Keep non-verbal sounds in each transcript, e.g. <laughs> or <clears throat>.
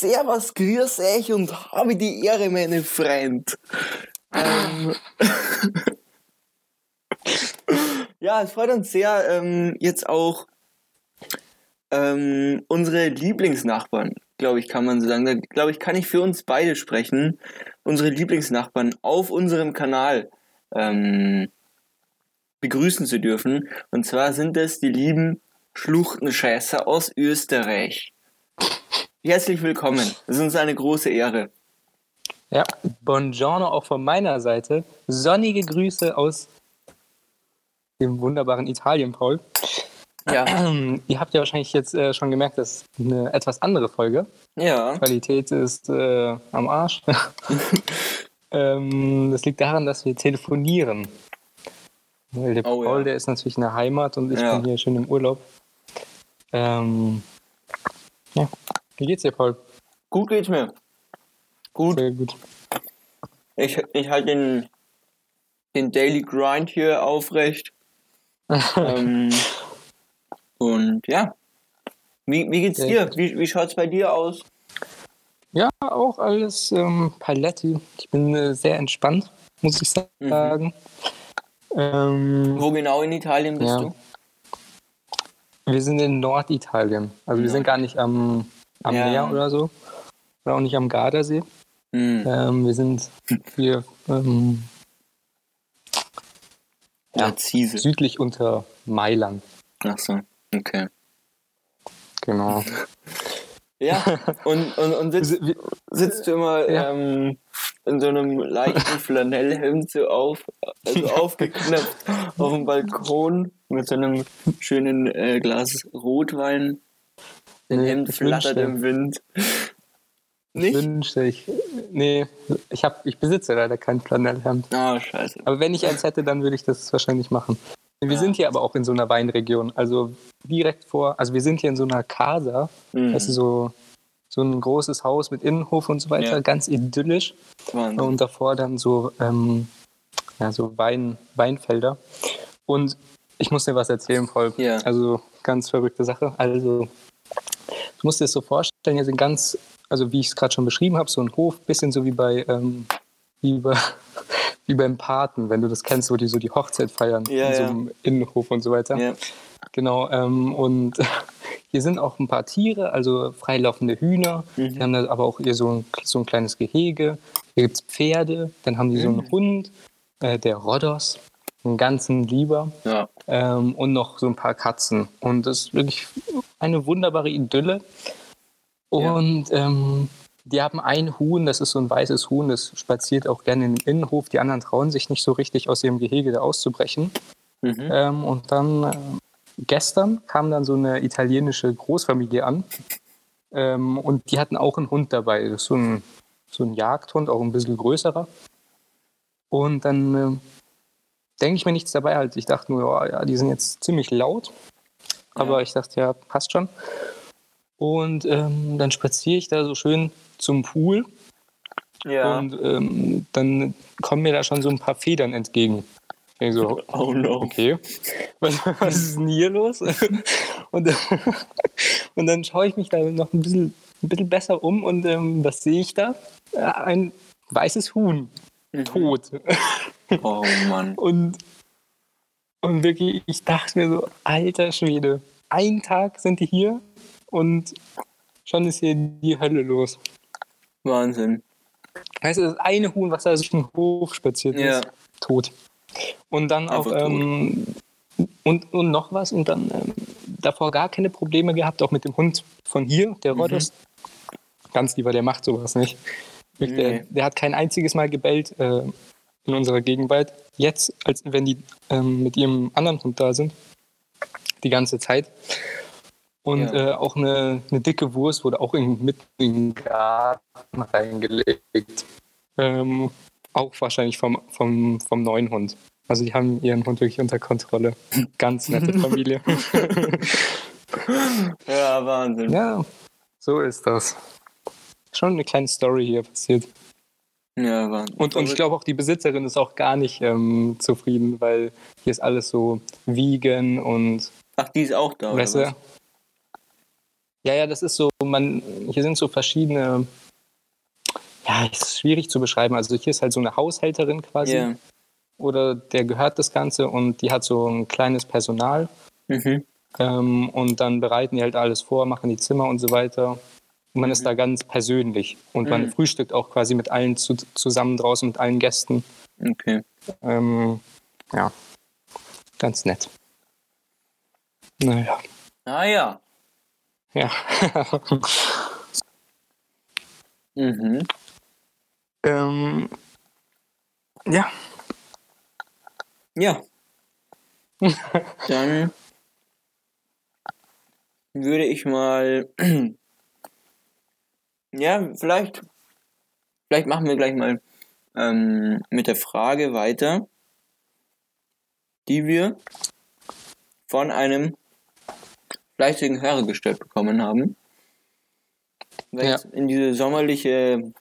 servus, grüß euch und habe die Ehre, meine Freund. ähm, <laughs> ja, es freut uns sehr, ähm, jetzt auch ähm, unsere Lieblingsnachbarn, glaube ich, kann man so sagen. Da glaube ich, kann ich für uns beide sprechen. Unsere Lieblingsnachbarn auf unserem Kanal ähm, begrüßen zu dürfen. Und zwar sind es die lieben Schluchtenscheißer aus Österreich. Herzlich willkommen. Es ist uns eine große Ehre. Ja, buongiorno auch von meiner Seite. Sonnige Grüße aus dem wunderbaren Italien, Paul. Ja. <clears throat> Ihr habt ja wahrscheinlich jetzt äh, schon gemerkt, das ist eine etwas andere Folge. Ja. Qualität ist äh, am Arsch. <laughs> ähm, das liegt daran, dass wir telefonieren. Weil der Oh, Paul, ja. der ist natürlich in der Heimat und ich Ja. bin hier schön im Urlaub. Ähm, ja. Wie geht's dir, Paul? Gut geht's mir. Gut. Sehr gut. Ich, ich halte den, den Daily Grind hier aufrecht. <laughs> ähm, und ja. Wie, wie geht's dir? Wie, wie schaut's bei dir aus? Ja, auch alles ähm, Paletti. Ich bin äh, sehr entspannt, muss ich Mhm. sagen. Ähm, Wo genau in Italien bist Ja. du? wir sind in Norditalien. Also wir sind gar nicht am, am Ja. Meer oder so. Oder auch nicht am Gardasee. Hm. Ähm, wir sind hier ähm, Ja, südlich unter Mailand. Ach so, okay. Genau. <laughs> Ja, und, und, und sitzt, sitzt du immer Ja. ähm, in so einem leichten <laughs> Flanellhemd so auf, also aufgeknöpft auf dem Balkon mit so einem schönen äh, Glas Rotwein. Dein Hemd ich flattert im Wind. Ich Nicht? wünschte, ich. Nee, ich, hab, ich besitze leider kein Flanellhemd. Ah, scheiße. Aber wenn ich eins hätte, dann würde ich das wahrscheinlich machen. Wir Ja. sind hier aber auch in so einer Weinregion. Also direkt vor, also wir sind hier in so einer Casa. Mhm. Das ist so, so ein großes Haus mit Innenhof und so weiter, Ja. ganz idyllisch. Wahnsinn. Und davor dann so, ähm, ja, so Wein, Weinfelder. Und ich muss dir was erzählen, Paul. Ja. Also ganz verrückte Sache. Also du musst dir das so vorstellen, hier sind ganz, also wie ich es gerade schon beschrieben habe, so ein Hof, bisschen so wie bei, ähm, wie bei <laughs> wie beim Paten, wenn du das kennst, wo die so die Hochzeit feiern, Ja, in so ja. einem Innenhof und so weiter. Ja. Genau, ähm, und <laughs> hier sind auch ein paar Tiere, also freilaufende Hühner. Mhm. Die haben da aber auch hier so ein, so ein kleines Gehege. Hier gibt es Pferde, dann haben die so Mhm. einen Hund, äh, der Rhodos, einen ganzen Lieber Ja. ähm, und noch so ein paar Katzen. Und das ist wirklich eine wunderbare Idylle. Ja. Und ähm, die haben ein Huhn, das ist so ein weißes Huhn, das spaziert auch gerne in den Innenhof. Die anderen trauen sich nicht so richtig aus ihrem Gehege da auszubrechen. Mhm. Ähm, und dann äh, gestern kam dann so eine italienische Großfamilie an. Ähm, und die hatten auch einen Hund dabei. Das ist so ein, so ein Jagdhund, auch ein bisschen größerer. Und dann äh, denke ich mir nichts dabei halt. Ich dachte nur, ja, ja, die sind jetzt ziemlich laut. Aber Ja. ich dachte, ja, passt schon. Und ähm, dann spaziere ich da so schön zum Pool. Ja. Und ähm, dann kommen mir da schon so ein paar Federn entgegen. Ich so, oh no. okay, was, was ist denn hier los? <laughs> Und, <laughs> und dann schaue ich mich da noch ein bisschen, ein bisschen besser um und ähm, was sehe ich da? Ein weißes Huhn, Mhm. tot. <laughs> Oh Mann. Und, und wirklich, ich dachte mir so, alter Schwede, ein Tag sind die hier und schon ist hier die Hölle los. Wahnsinn. Weißt du, das eine Huhn, was da durch den Hof spaziert Ja. ist, tot. Und dann auch, Einfach tot. ähm, und, und noch was, und dann ähm, davor gar keine Probleme gehabt, auch mit dem Hund von hier, der Mhm. Rhodos. Ganz lieber, der macht sowas nicht. Wirklich, Der, Nee. der hat kein einziges Mal gebellt äh, in unserer Gegenwart. Jetzt, als wenn die ähm, mit ihrem anderen Hund da sind, die ganze Zeit. Und Ja. äh, auch eine, eine dicke Wurst wurde auch in, mitten in den Garten reingelegt. Ähm, auch wahrscheinlich vom, vom, vom neuen Hund. Also die haben ihren Hund wirklich unter Kontrolle. Ganz nette Familie. <laughs> <laughs> Ja, Wahnsinn. ja, so ist das. Schon eine kleine Story hier passiert. Ja, Wahnsinn. Und, und ich glaube auch die Besitzerin ist auch gar nicht ähm, zufrieden, weil hier ist alles so vegan und Ach, die ist auch da, oder weißt du, was? Ja, ja, das ist so, man, hier sind so verschiedene, ja, ist schwierig zu beschreiben. Also hier ist halt so eine Haushälterin quasi. Ja. Oder der gehört das Ganze und die hat so ein kleines Personal. Mhm. Ähm, und dann bereiten die halt alles vor, machen die Zimmer und so weiter. Und man ist Mhm. da ganz persönlich. Und man Mhm. frühstückt auch quasi mit allen zu, zusammen draußen, mit allen Gästen. Okay. Ähm, ja, ganz nett. Naja, Ah ja. ja. <laughs> Mhm. ähm, ja, Ja. <laughs> Dann würde ich mal. Ja, vielleicht. Vielleicht machen wir gleich mal ähm, mit der Frage weiter, die wir von einem fleißigen Hörer gestellt bekommen haben. Weil Ja. in diese sommerliche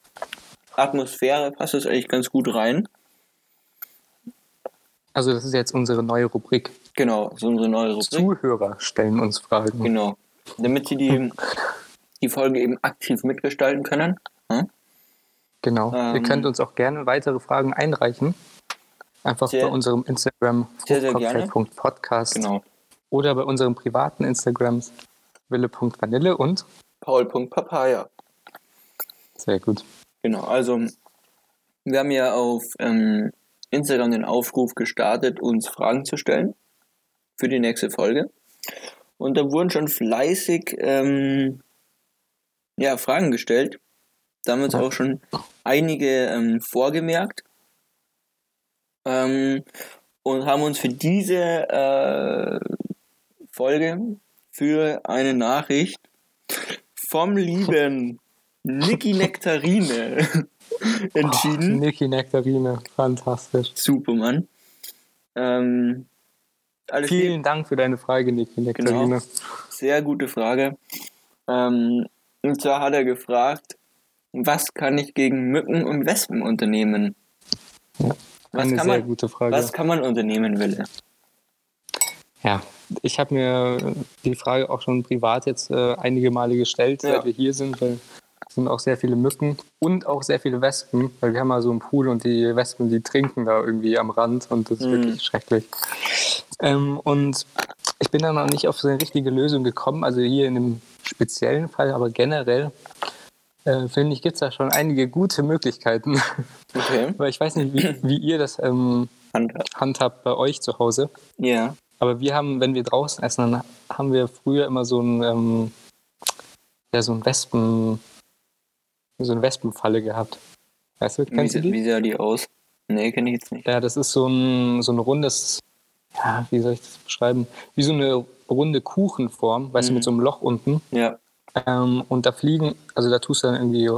Atmosphäre passt das eigentlich ganz gut rein. also das ist jetzt unsere neue Rubrik. Genau, so unsere neue Rubrik. Zuhörer stellen uns Fragen. Genau. Damit sie die, <laughs> die Folge eben aktiv mitgestalten können. Hm? Genau. Ihr Ähm, könnt uns auch gerne weitere Fragen einreichen. Einfach Sehr- bei unserem Instagram Sehr, sehr fruchtcocktail.podcast Genau. oder bei unserem privaten Instagrams wille.vanille und Paul.papaya. sehr gut. Genau, also wir haben ja auf ähm, Instagram den Aufruf gestartet, uns Fragen zu stellen für die nächste Folge. Und da wurden schon fleißig ähm, ja, Fragen gestellt. Da haben wir uns auch schon einige ähm, vorgemerkt. Ähm, und haben uns für diese äh, Folge für eine Nachricht vom lieben <laughs> Niki Nektarine <laughs> entschieden. Oh, Niki Nektarine, fantastisch. Super, Mann. Ähm, Vielen Dank für deine Frage, Niki Nektarine. Genau. Sehr gute Frage. Ähm, und zwar hat er gefragt, was kann ich gegen Mücken und Wespen unternehmen? Ja, Was Eine kann sehr man, gute Frage. was kann man unternehmen, Wille? Ja, ich habe mir die Frage auch schon privat jetzt äh, einige Male gestellt, Ja. seit wir hier sind, weil es sind auch sehr viele Mücken und auch sehr viele Wespen, weil wir haben mal so einen Pool und die Wespen, die trinken da irgendwie am Rand und das ist Mhm. wirklich schrecklich. Ähm, und ich bin da noch nicht auf so eine richtige Lösung gekommen, also hier in dem speziellen Fall, aber generell äh, finde ich, gibt es da schon einige gute Möglichkeiten. Okay. <laughs> weil ich weiß nicht, wie, wie ihr das ähm, Handhabt. handhabt bei euch zu Hause. Ja. Aber wir haben, wenn wir draußen essen, dann haben wir früher immer so ein, ähm, ja, so ein Wespen, so eine Wespenfalle gehabt. Weißt du, Wie, kennst du wie die? sah die aus? Nee, kenne ich jetzt nicht. Ja, das ist so ein, so ein rundes, ja, wie soll ich das beschreiben? Wie so eine runde Kuchenform, weißt du, Mhm. mit so einem Loch unten. Ja. Ähm, und da fliegen, also da tust du dann irgendwie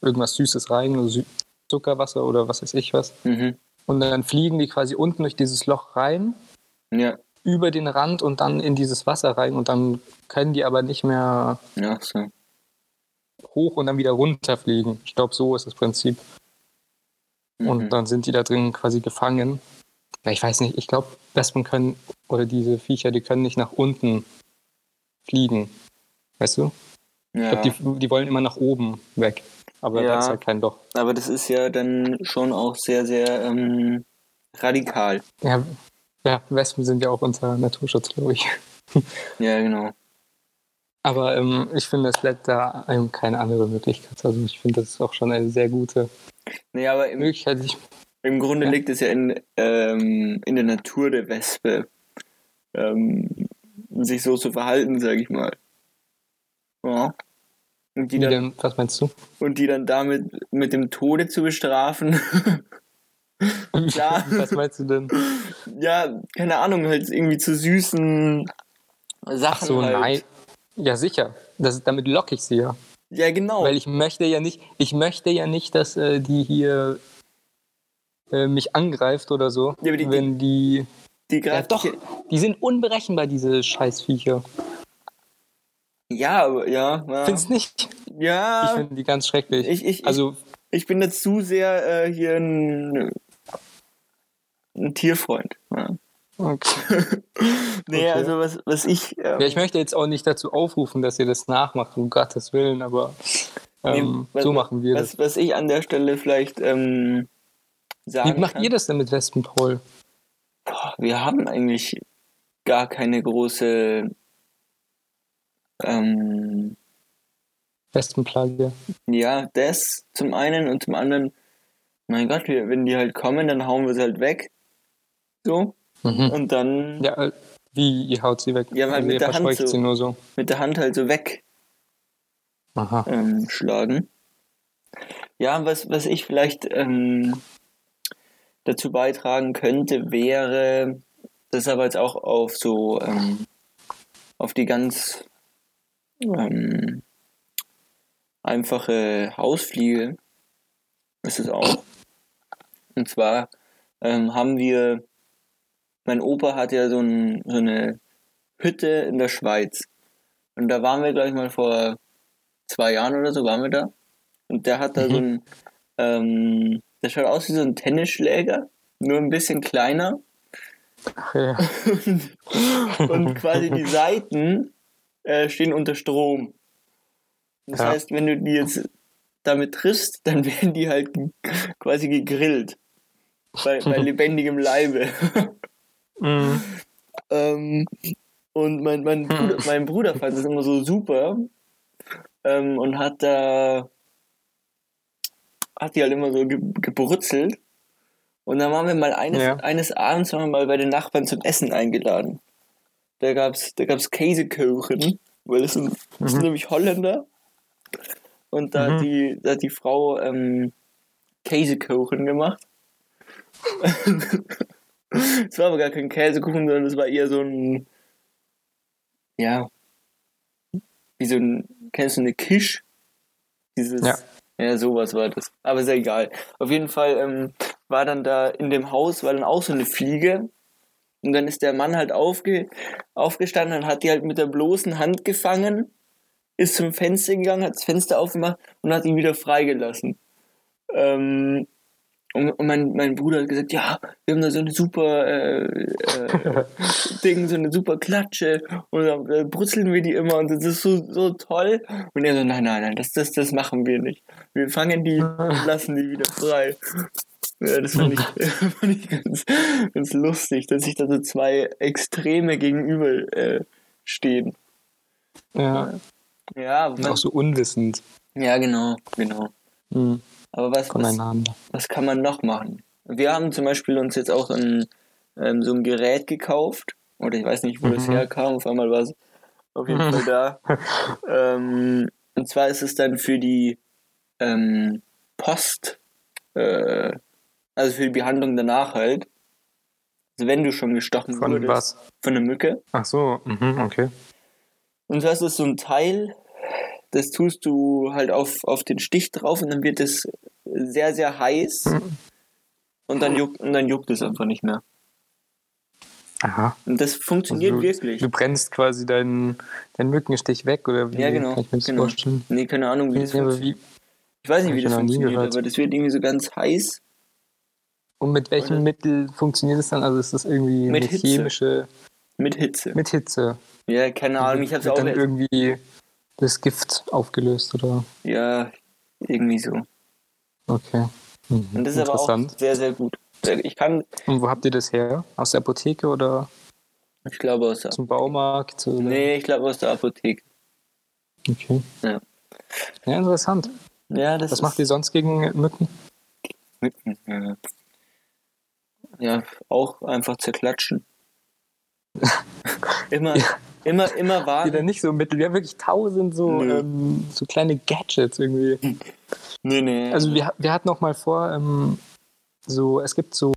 irgendwas Süßes rein, so Sü- Zuckerwasser oder was weiß ich was. Mhm. Und dann fliegen die quasi unten durch dieses Loch rein Ja. über den Rand und dann in dieses Wasser rein und dann können die aber nicht mehr Ja, so. hoch und dann wieder runterfliegen. Ich glaube, so ist das Prinzip. Mhm. Und dann sind die da drin quasi gefangen. Ja, Ich weiß nicht, ich glaube, Wespen können, oder diese Viecher, die können nicht nach unten fliegen. Weißt du? Ich ja. glaube, die, die wollen immer nach oben weg. Aber Ja. da ist halt kein Loch. Aber das ist ja dann schon auch sehr, sehr ähm, radikal. Ja, ja, Wespen sind ja auch unter Naturschutz, glaube ich. <laughs> Ja, genau. Aber ähm, ich finde, es bleibt da einem keine andere Möglichkeit. Also ich finde, das ist auch schon eine sehr gute Nee, aber im, Möglichkeit. Ich, im Grunde Ja. liegt es ja in, ähm, in der Natur der Wespe, ähm, sich so zu verhalten, sag ich mal. Ja. Und die, wie dann, denn, was meinst du? und die dann damit mit dem Tode zu bestrafen. <laughs> Ja. Was meinst du denn? ja, keine Ahnung, halt irgendwie zu süßen Sachen. Ach so, halt. nein. Ja, sicher. Das, damit locke ich sie ja. Ja, genau. Weil ich möchte ja nicht, ich möchte ja nicht, dass äh, die hier äh, mich angreift oder so. Ja, die- wenn die. die Ja, greift doch. Die sind unberechenbar, diese Scheißviecher. Ja, aber ja. Ja, Findest nicht? Ich ja finde die ganz schrecklich. ich, ich, also, ich bin da zu sehr äh, hier ein, ein Tierfreund. Ja. Okay. <laughs> nee, Okay. also was, was ich. Ähm, Ja, ich möchte jetzt auch nicht dazu aufrufen, dass ihr das nachmacht, um Gottes Willen, aber ähm, Nee, was- so machen wir das. was, was ich an der Stelle vielleicht ähm, sagen Wie macht kann, ihr das denn mit Wespentroll? Boah, wir haben eigentlich gar keine große ähm, Wespenplage. ja, das zum einen und zum anderen, mein Gott, wir, wenn die halt kommen, dann hauen wir sie halt weg. So. Mhm. Und dann Ja, äh, wie ihr haut sie weg? Ja, halt also mit der Hand so. sie nur so. mit der Hand halt so weg Aha. ähm, schlagen. Ja, was, was ich vielleicht ähm, dazu beitragen könnte, wäre, das aber jetzt auch auf so, ähm, auf die ganz ähm, einfache Hausfliege ist es auch. Und zwar ähm, haben wir, mein Opa hat ja so, ein, so eine Hütte in der Schweiz. Und da waren wir, glaube ich, mal vor zwei Jahren oder so, waren wir da. Und der hat da Mhm. so ein, ähm, der schaut aus wie so ein Tennisschläger, nur ein bisschen kleiner. Ja. <laughs> und quasi die Seiten äh, stehen unter Strom. Das Ja. heißt, wenn du die jetzt damit triffst, dann <laughs> werden die halt quasi gegrillt. Bei, bei <laughs> lebendigem Leibe. Mhm. ähm, und mein, mein, Bruder, mein Bruder fand das immer so super ähm, und hat da hat die halt immer so ge gebrutzelt. Und dann waren wir mal eines, Ja. eines Abends waren wir mal bei den Nachbarn zum Essen eingeladen. Da gab's, da gab's Käsekuchen, weil das sind, das sind Mhm. nämlich Holländer. Und da, Mhm. hat die, da hat die Frau ähm, Käsekuchen gemacht. <laughs> Es war aber gar kein Käsekuchen, sondern es war eher so ein, ja, wie so ein, kennst du eine Kisch? Dieses, Ja. Ja, sowas war das. Aber ist ja egal. Auf jeden Fall ähm, war dann da in dem Haus, war dann auch so eine Fliege. Und dann ist der Mann halt aufge, aufgestanden und hat die halt mit der bloßen Hand gefangen, ist zum Fenster gegangen, hat das Fenster aufgemacht und hat ihn wieder freigelassen. Ähm, und und mein, mein Bruder hat gesagt, ja, wir haben da so eine super äh, äh, <laughs> Ding, so eine super Klatsche und dann äh, brutzeln wir die immer und das ist so, so toll. Und er so, nein, nein, nein, das, das, das machen wir nicht. Wir fangen die und <laughs> lassen die wieder frei. Ja, das fand ich, <laughs> <laughs> fand ich ganz, ganz lustig, dass sich da so zwei Extreme gegenüber äh, stehen. Ja, Ja, und auch man, so unwissend ja, genau, genau. mhm. Aber was, was, was kann man noch machen? Wir haben zum Beispiel uns jetzt auch ein, ähm, so ein Gerät gekauft. Oder ich weiß nicht, wo das Mhm. herkam. Auf einmal war es auf jeden Fall da. ähm, und zwar ist es dann für die ähm, Post, äh, also für die Behandlung danach halt. Also wenn du schon gestochen Von wurdest was? von einer Mücke. Ach so, mhm, okay. Und das ist so ein Teil, das tust du halt auf, auf den Stich drauf und dann wird es sehr, sehr heiß Mhm. und dann juckt, und dann juckt es einfach nicht mehr. Aha. Und das funktioniert Also du, wirklich. Du brennst quasi deinen, deinen Mückenstich weg, oder wie Ja, genau, kann ich mir das genau. vorstellen? Nee, keine Ahnung, wie das Ja, funktioniert. wie, Ich weiß nicht, wie das funktioniert, aber das wird irgendwie so ganz heiß. und mit welchem Oder? Mittel funktioniert es dann? Also ist das irgendwie Mit Hitze. chemische Mit Hitze. mit Hitze? Ja, keine Ahnung, ich hab's Wird auch dann irgendwie das Gift aufgelöst oder? Ja, irgendwie so. Okay. Mhm. Und das ist aber auch sehr, sehr gut. Ich kann, Und wo habt ihr das her? Aus der Apotheke oder ich glaube aus der, zum Baumarkt? Oder? nee, ich glaube aus der Apotheke. Okay. Ja. Ja, interessant. Ja, das Was macht ihr sonst gegen Mücken? Mücken, ja. ja, auch einfach zerklatschen. <laughs> immer, Ja. immer, immer warten. dann nicht so Mittel? Wir haben wirklich tausend so, ähm, so kleine Gadgets irgendwie. Nee, nee. Also wir, wir hatten noch mal vor, ähm, so, es gibt so,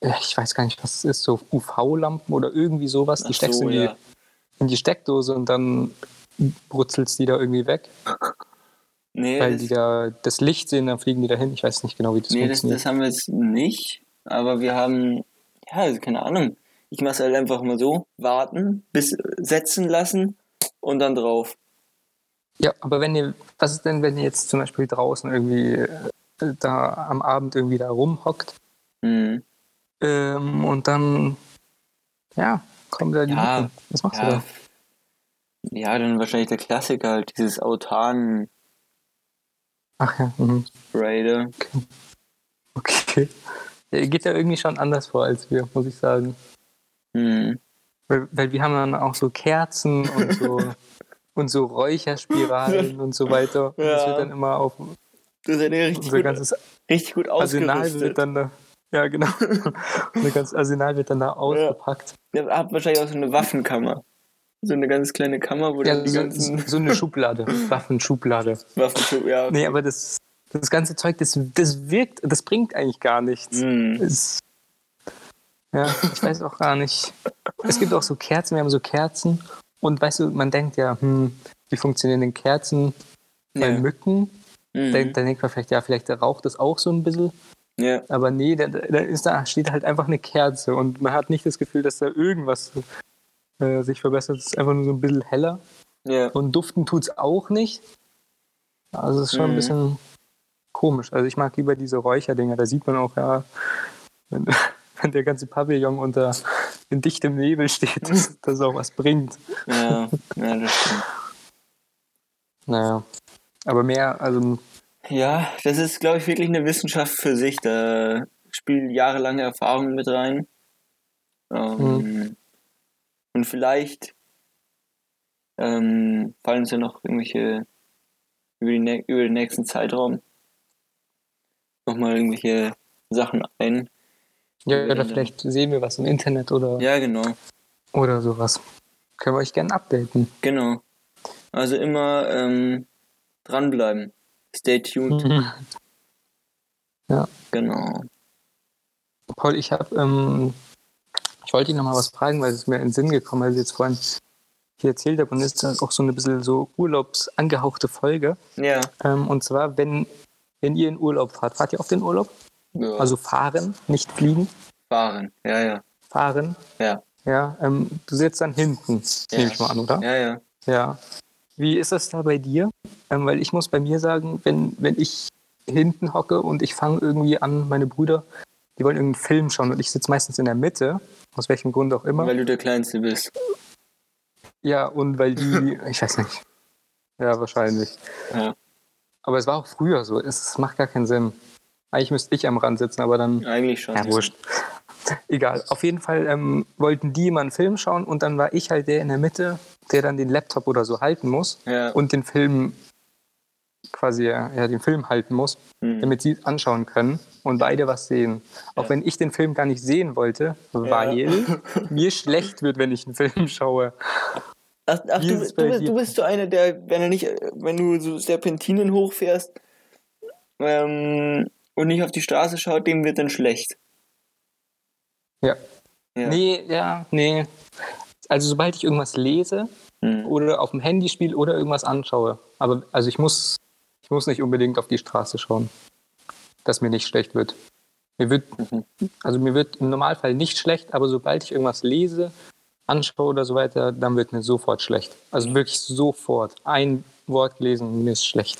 äh, ich weiß gar nicht, was es ist, so UV-Lampen oder irgendwie sowas, die Ach steckst so, in, die, ja. in die Steckdose und dann brutzelst die da irgendwie weg, <laughs> Nee, weil das, die da das Licht sehen, dann fliegen die dahin. Ich weiß nicht genau, wie das nee das, funktioniert. das haben wir jetzt nicht. Aber wir haben, ja, also keine Ahnung. Ich mache es halt einfach mal so, warten, bis setzen lassen und dann drauf. Ja, aber wenn ihr, was ist denn, wenn ihr jetzt zum Beispiel draußen irgendwie äh, da am Abend irgendwie da rumhockt Mhm. Ähm, und dann, ja, kommen da die Ja. Was machst du Ja, da? ja, dann wahrscheinlich der Klassiker, halt, dieses Autan-Spray, Ach ja, mhm. da. okay. Der geht ja irgendwie schon anders vor als wir, muss ich sagen. Hm. Weil, weil wir haben dann auch so Kerzen und so <laughs> und so Räucherspiralen und so weiter. Und Das Ja. wird dann immer auf Das ist ja richtig unser gut, ganzes richtig gut Arsenal ausgerüstet. wird dann da. Ja, genau. <laughs> Unser ganzes Arsenal wird dann da ausgepackt. Ihr habt wahrscheinlich auch so eine Waffenkammer. So eine ganz kleine Kammer, wo Ja, die so, ganzen so eine Schublade, <laughs> Waffenschublade. Waffen. Ja. Nee, aber das, das ganze Zeug, das, das wirkt, das bringt eigentlich gar nichts. Hm. Es, ja, ich weiß auch gar nicht. Es gibt auch so Kerzen, wir haben so Kerzen. Und weißt du, man denkt ja, hm, wie funktionieren denn Kerzen bei Ja. Mücken? Mhm. Dann, dann denkt man vielleicht, ja, vielleicht raucht das auch so ein bisschen. Ja. Aber nee, da, da, ist, da steht halt einfach eine Kerze und man hat nicht das Gefühl, dass da irgendwas äh, sich verbessert. Es ist einfach nur so ein bisschen heller. Ja. Und duften tut es auch nicht. Also es ist schon Mhm. ein bisschen komisch. Also ich mag lieber diese Räucherdinger. Da sieht man auch, ja, wenn, <laughs> wenn der ganze Pavillon unter in dichtem Nebel steht, dass <laughs> das auch was bringt. Ja. ja, das stimmt. Naja. Aber mehr, also Ja, das ist, glaube ich, wirklich eine Wissenschaft für sich. Da spielen jahrelange Erfahrungen mit rein. Ähm, Und vielleicht ähm, fallen uns ja noch irgendwelche über, die, über den nächsten Zeitraum nochmal irgendwelche Sachen ein. ja, Ja, oder vielleicht sehen wir was im Internet oder, Ja, genau. oder sowas. Können wir euch gerne updaten. Genau. Also immer ähm, dranbleiben. Stay tuned. <laughs> Genau. Paul, ich habe, ähm, ich wollte dich noch mal was fragen, weil es mir in den Sinn gekommen ist, jetzt vorhin hier erzählt habe und ist das auch so eine bisschen so urlaubsangehauchte Folge. Ja. Ähm, und zwar, wenn, wenn ihr in Urlaub fahrt, fahrt ihr auf den Urlaub? ja. Also fahren, nicht fliegen, fahren. Ja, ja. fahren. Ja. Ja, ähm, du sitzt dann hinten, Ja. nehme ich mal an, oder? Ja, ja. Ja. Wie ist das da bei dir? Ähm, weil ich muss bei mir sagen, wenn, wenn ich hinten hocke und ich fange irgendwie an, meine Brüder, die wollen irgendeinen Film schauen und ich sitze meistens in der Mitte, aus welchem Grund auch immer. Weil du der Kleinste bist. ja, und weil die, <laughs> ich weiß nicht. Ja, wahrscheinlich. Ja. Aber es war auch früher so. Es macht gar keinen Sinn. Eigentlich müsste ich am Rand sitzen, aber dann. Eigentlich schon. Ja, wurscht. <laughs> Egal. Auf jeden Fall ähm, wollten die mal einen Film schauen und dann war ich halt der in der Mitte, der dann den Laptop oder so halten muss Ja. und den Film quasi ja, den Film halten muss, Hm. damit sie anschauen können und beide was sehen. Auch Ja. wenn ich den Film gar nicht sehen wollte, weil <laughs> mir schlecht wird, wenn ich einen Film schaue. Ach, ach du, es du, bist, du bist so einer, der, wenn er nicht, wenn du so Serpentinen hochfährst ähm, und nicht auf die Straße schaut, dem wird dann schlecht. Ja. Ja. Nee, ja, nee. Also sobald ich irgendwas lese Hm. oder auf dem Handy spiele oder irgendwas anschaue, aber also ich muss, ich muss nicht unbedingt auf die Straße schauen, dass mir nicht schlecht wird. Mir wird, Mhm. also mir wird im Normalfall nicht schlecht, aber sobald ich irgendwas lese, anschaue oder so weiter, dann wird mir sofort schlecht. Also wirklich sofort. Ein Wort gelesen mir ist schlecht.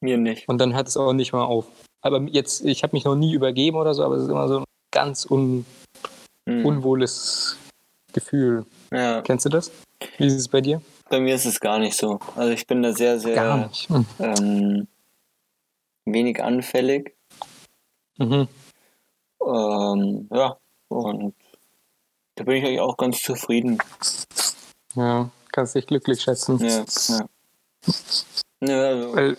Mir nicht. Und dann hört es auch nicht mal auf. Aber jetzt, ich habe mich noch nie übergeben oder so, aber es ist immer so ein ganz un, Hm. unwohles Gefühl. Ja, Kennst du das? Wie ist es bei dir? bei mir ist es gar nicht so. Also ich bin da sehr, sehr Gar nicht. Hm. ähm, wenig anfällig. Mhm. Ähm, ja, und da bin ich eigentlich auch ganz zufrieden. Ja, kannst dich glücklich schätzen. Ja, ja. Ja, also, Weil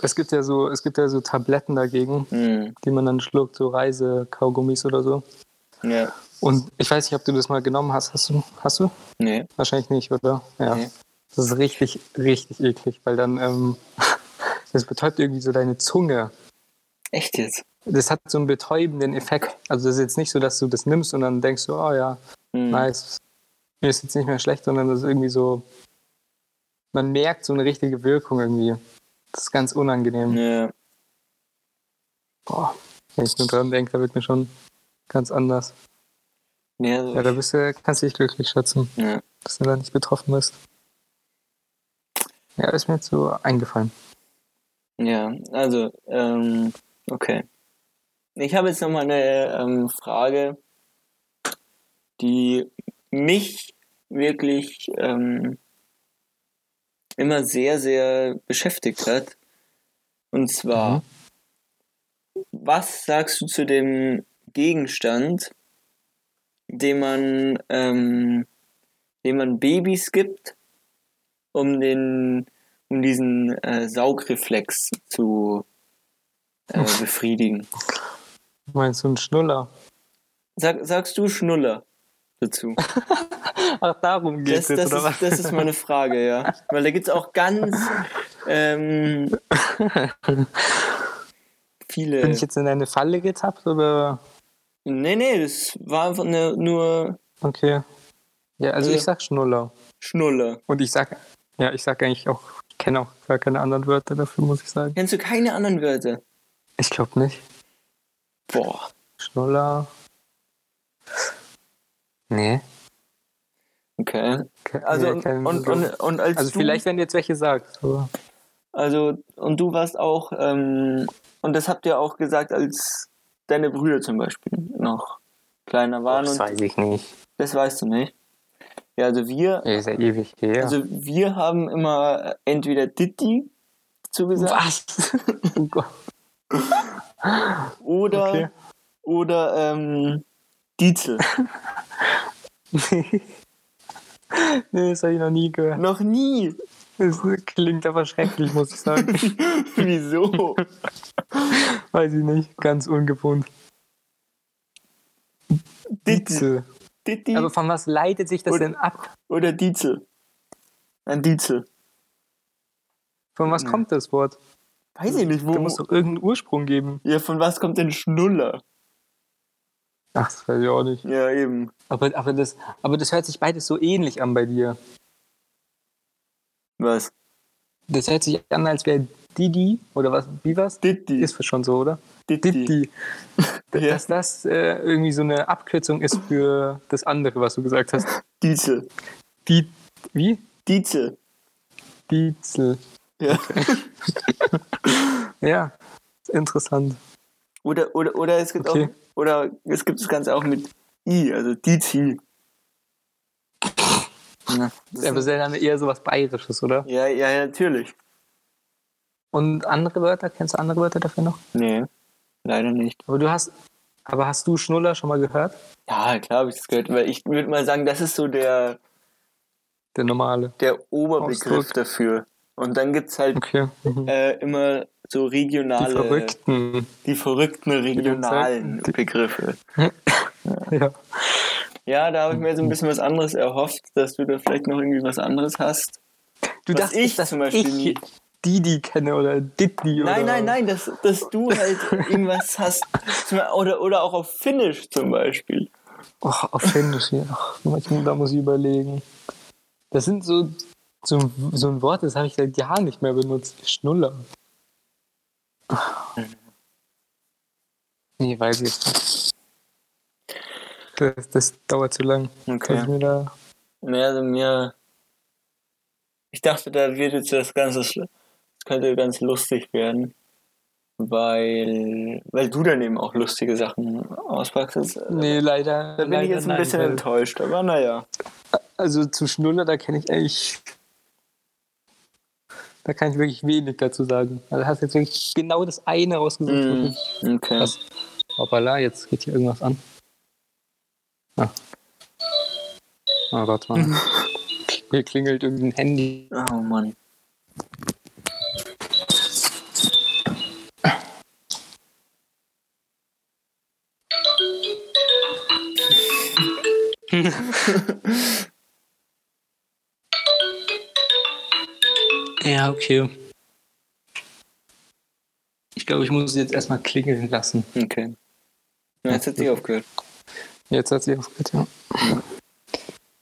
es gibt ja so, es gibt ja so Tabletten dagegen, hm, die man dann schluckt, so Reisekaugummis oder so. ja, Und ich weiß nicht, ob du das mal genommen hast. Hast du? Hast du? nee, Wahrscheinlich nicht, oder? Ja. nee. Das ist richtig, richtig eklig, weil dann, ähm, <laughs> das betäubt irgendwie so deine Zunge. Echt jetzt? Das hat so einen betäubenden Effekt. Also das ist jetzt nicht so, dass du das nimmst und dann denkst du, oh ja, Hm. nice, mir ist jetzt nicht mehr schlecht, sondern das ist irgendwie so, man merkt so eine richtige Wirkung irgendwie. Das ist ganz unangenehm. Ja, Boah, wenn ich nur dran denke, da wird mir schon ganz anders. also Ja, da bist du, kannst du dich glücklich schätzen, ja. dass du da nicht betroffen bist. Ja, ist mir jetzt so eingefallen. Ja, also, ähm, okay. Ich habe jetzt nochmal eine ähm, Frage, die mich wirklich ähm, immer sehr, sehr beschäftigt hat. Und zwar, Mhm. was sagst du zu dem Gegenstand, den man, ähm, den man Babys gibt, um den, um diesen äh, Saugreflex zu äh, befriedigen? Meinst du einen Schnuller? Sag, sagst du Schnuller dazu? <laughs> Ach, darum geht Das, es, das, oder ist, das ist meine Frage, ja. Weil da gibt es auch ganz ähm, <laughs> viele. Bin ich jetzt in eine Falle getappt, oder? Nee, nee, das war einfach eine, nur Okay. Ja, also Also- ich sag Schnuller. Schnuller. Und ich sag, ja, ich sag eigentlich auch, kenne auch gar keine anderen Wörter dafür, muss ich sagen. Kennst du keine anderen Wörter? Ich glaube nicht. Boah. Schnuller. Nee. Okay. Also nee, und, und, und, und als also du, vielleicht, wenn du jetzt welche sagst. Aber also und du warst auch, ähm, und das habt ihr auch gesagt, als deine Brüder zum Beispiel noch kleiner waren das weiß ich nicht. das weißt du nicht. Ja, also wir, Ja, Ist ja ewig her. also wir haben immer entweder Ditti dazu gesagt Was? <laughs> oh Gott. oder Okay. oder ähm, Dietzel. <laughs> nee, das habe ich noch nie gehört. Noch nie. Das klingt aber schrecklich, muss ich sagen. <laughs> Wieso? Weiß ich nicht. Ganz ungewohnt. Dietzel. Ditti Aber von was leitet sich das Und- denn ab? oder Dietzel. Ein Dietzel. Von was Ja. kommt das Wort? Weiß ich nicht, Da muss wo. doch irgendeinen Ursprung geben. Ja, von was kommt denn Schnuller? Ach, das weiß ich auch nicht. Ja, eben. Aber, aber, das, aber das hört sich beides so ähnlich an bei dir. Was? Das hört sich an, als wäre Didi, oder was, wie was? Ditti. Ist schon so, oder? Ditti. Didi. <laughs> Ja. Dass das äh, irgendwie so eine Abkürzung ist für das andere, was du gesagt hast. <laughs> Dietzel. Die, wie? Dietzel. Dietzel. Ja. <laughs> Ja, ist interessant. Oder, oder, oder es gibt Okay. auch, oder es gibt das Ganze auch mit I, also Dietzi. Ja, das ist, ja dann eher sowas Bayerisches, oder? ja, ja, natürlich. Und andere Wörter, kennst du andere Wörter dafür noch? Nee, leider nicht. Aber du hast, aber hast du Schnuller schon mal gehört? Ja, klar habe ich das gehört, weil ich würde mal sagen, das ist so der, Der normale. der Oberbegriff Ausdruck. dafür. Und dann gibt es halt Okay. Mhm. äh, immer so Die regionale, Verrückten. die verrückten regionalen Die- Begriffe. <laughs> Ja. Ja, da habe ich mir so ein bisschen was anderes erhofft, dass du da vielleicht noch irgendwie was anderes hast. Du Was dachtest, ich dass zum Beispiel ich Didi kenne oder Diddi oder... Nein, nein, nein, dass, dass du halt <laughs> irgendwas hast. Oder, oder auch auf Finnisch zum Beispiel. Och, auf Finnisch hier. Ach, da muss ich überlegen. Das sind so, so, so ein Wort, das habe ich seit Jahren nicht mehr benutzt. Schnuller. Nee, weiß ich nicht. Das, das dauert zu lang. Okay. mir da... Mehr also mir. Ich dachte, da wird jetzt das Ganze. Das könnte ganz lustig werden. Weil. Weil du dann eben auch lustige Sachen auspackst. Äh, Nee, leider. Da bin leider ich jetzt ein nein, bisschen enttäuscht, aber naja. Also zu Schnuller, da kenne ich eigentlich. Da kann ich wirklich wenig dazu sagen. Also du hast jetzt wirklich genau das eine rausgesucht. Mm, Okay. Was? Hoppala, jetzt geht hier irgendwas an. Ah. Ah, warte mal. <laughs> Hier klingelt irgendein Handy. Oh Mann. <laughs> Ja, okay. Ich glaube, ich muss es jetzt erstmal klingeln lassen. Okay. Na, jetzt hat sie aufgehört. Jetzt hat sie aufgehört, ja.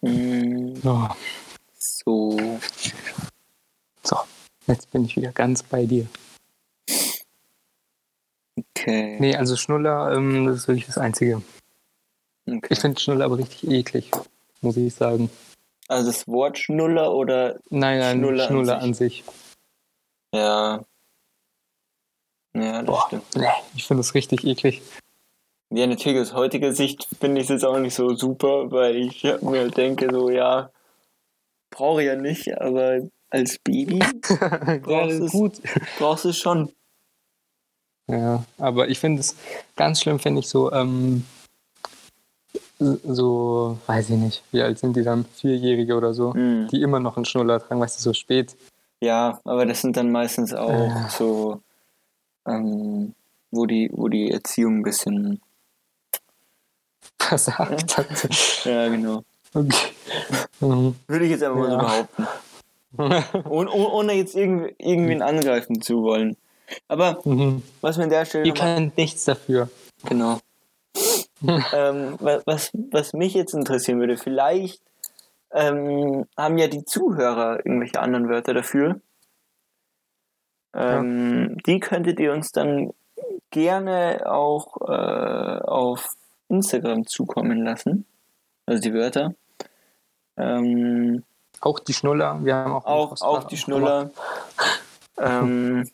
Mm, So. So. so, jetzt bin ich wieder ganz bei dir. Okay. Nee, also Schnuller, ähm, das ist wirklich das Einzige. Okay. Ich finde Schnuller aber richtig eklig, muss ich sagen. Also das Wort Schnuller oder. Nein, nein, Schnuller Schnuller, an an sich. Ja. Ja, das Boah, stimmt. nee, ich finde das richtig eklig. Ja, natürlich aus heutiger Sicht finde ich es jetzt auch nicht so super, weil ich mir denke, so, ja, brauche ich ja nicht, aber als Baby <laughs> es- gut. brauchst du es schon. Ja, aber ich finde es ganz schlimm, finde ich so, ähm, so, weiß ich nicht, wie alt sind die dann? Vierjährige oder so, Mhm. die immer noch einen Schnuller tragen, weißt du, so spät. Ja, aber das sind dann meistens auch Ja. so, ähm, wo die, wo die Erziehung ein bisschen, versagt hat. <laughs> ja genau. Okay. Mhm. Würde ich jetzt einfach mal so Ja. behaupten. Oh, oh, ohne jetzt irgendwie, irgendwen angreifen zu wollen. Aber Mhm. was mir an der Stelle Ihr könnt nichts dafür. Genau. <laughs> ähm, wa- was, was mich jetzt interessieren würde, vielleicht ähm, haben ja die Zuhörer irgendwelche anderen Wörter dafür. Ähm, Die könntet ihr uns dann gerne auch äh, auf Instagram zukommen lassen. Also die Wörter. Ähm, Auch die Schnuller, wir haben auch, auch, auch die Schnuller. <laughs> ähm,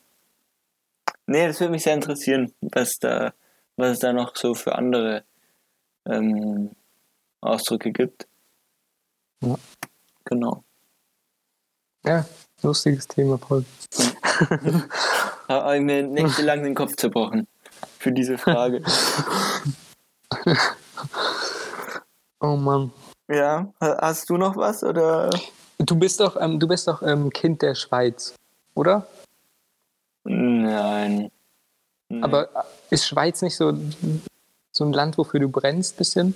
nee, das würde mich sehr interessieren, was da, was es da noch so für andere ähm, Ausdrücke gibt. Ja. Genau. Ja, lustiges Thema, Paul. Da habe ich mir nächtelang den Kopf zerbrochen für diese Frage. <laughs> Oh Mann. ja, ha- hast du noch was oder? Du bist doch, ähm, du bist doch ähm, Kind der Schweiz, oder? Nein. Nee. Aber ist Schweiz nicht so, so ein Land, wofür du brennst, bisschen?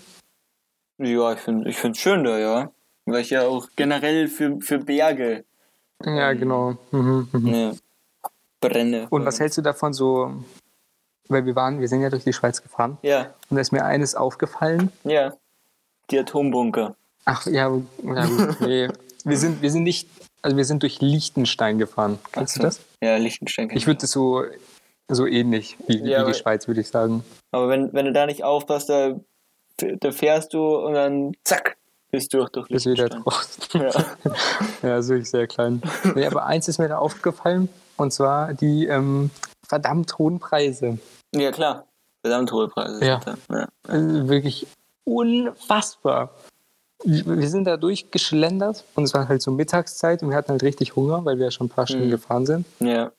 ja, ich finde ich es schön da, ja. Weil ich ja auch generell für, für Berge Ja, Ähm, genau. Mhm, mhm. ne, brenne. Und was hältst du davon so, weil wir waren, wir sind ja durch die Schweiz gefahren Ja, und da ist mir eines aufgefallen. ja. Die Atombunker. Ach ja, ja gut, nee. <laughs> wir sind, wir sind nicht, also wir sind durch Liechtenstein gefahren. Kennst du so. das? Ja, Liechtenstein. Ich würde das so, so ähnlich wie, wie Ja, die aber- Schweiz, würde ich sagen. Aber wenn, wenn du da nicht aufpasst, da, da fährst du und dann zack, bist du durch, durch Bis wieder draußen. Ja. <laughs> Ja, ist wirklich sehr klein. Nee, aber eins ist mir da aufgefallen und zwar die ähm, verdammt hohen Preise. ja, klar. Verdammt hohe Preise. Ja. ja. Also wirklich unfassbar. Wir sind da durchgeschlendert und es war halt so Mittagszeit und wir hatten halt richtig Hunger, weil wir ja schon ein paar Stunden Mhm. gefahren sind. Ja.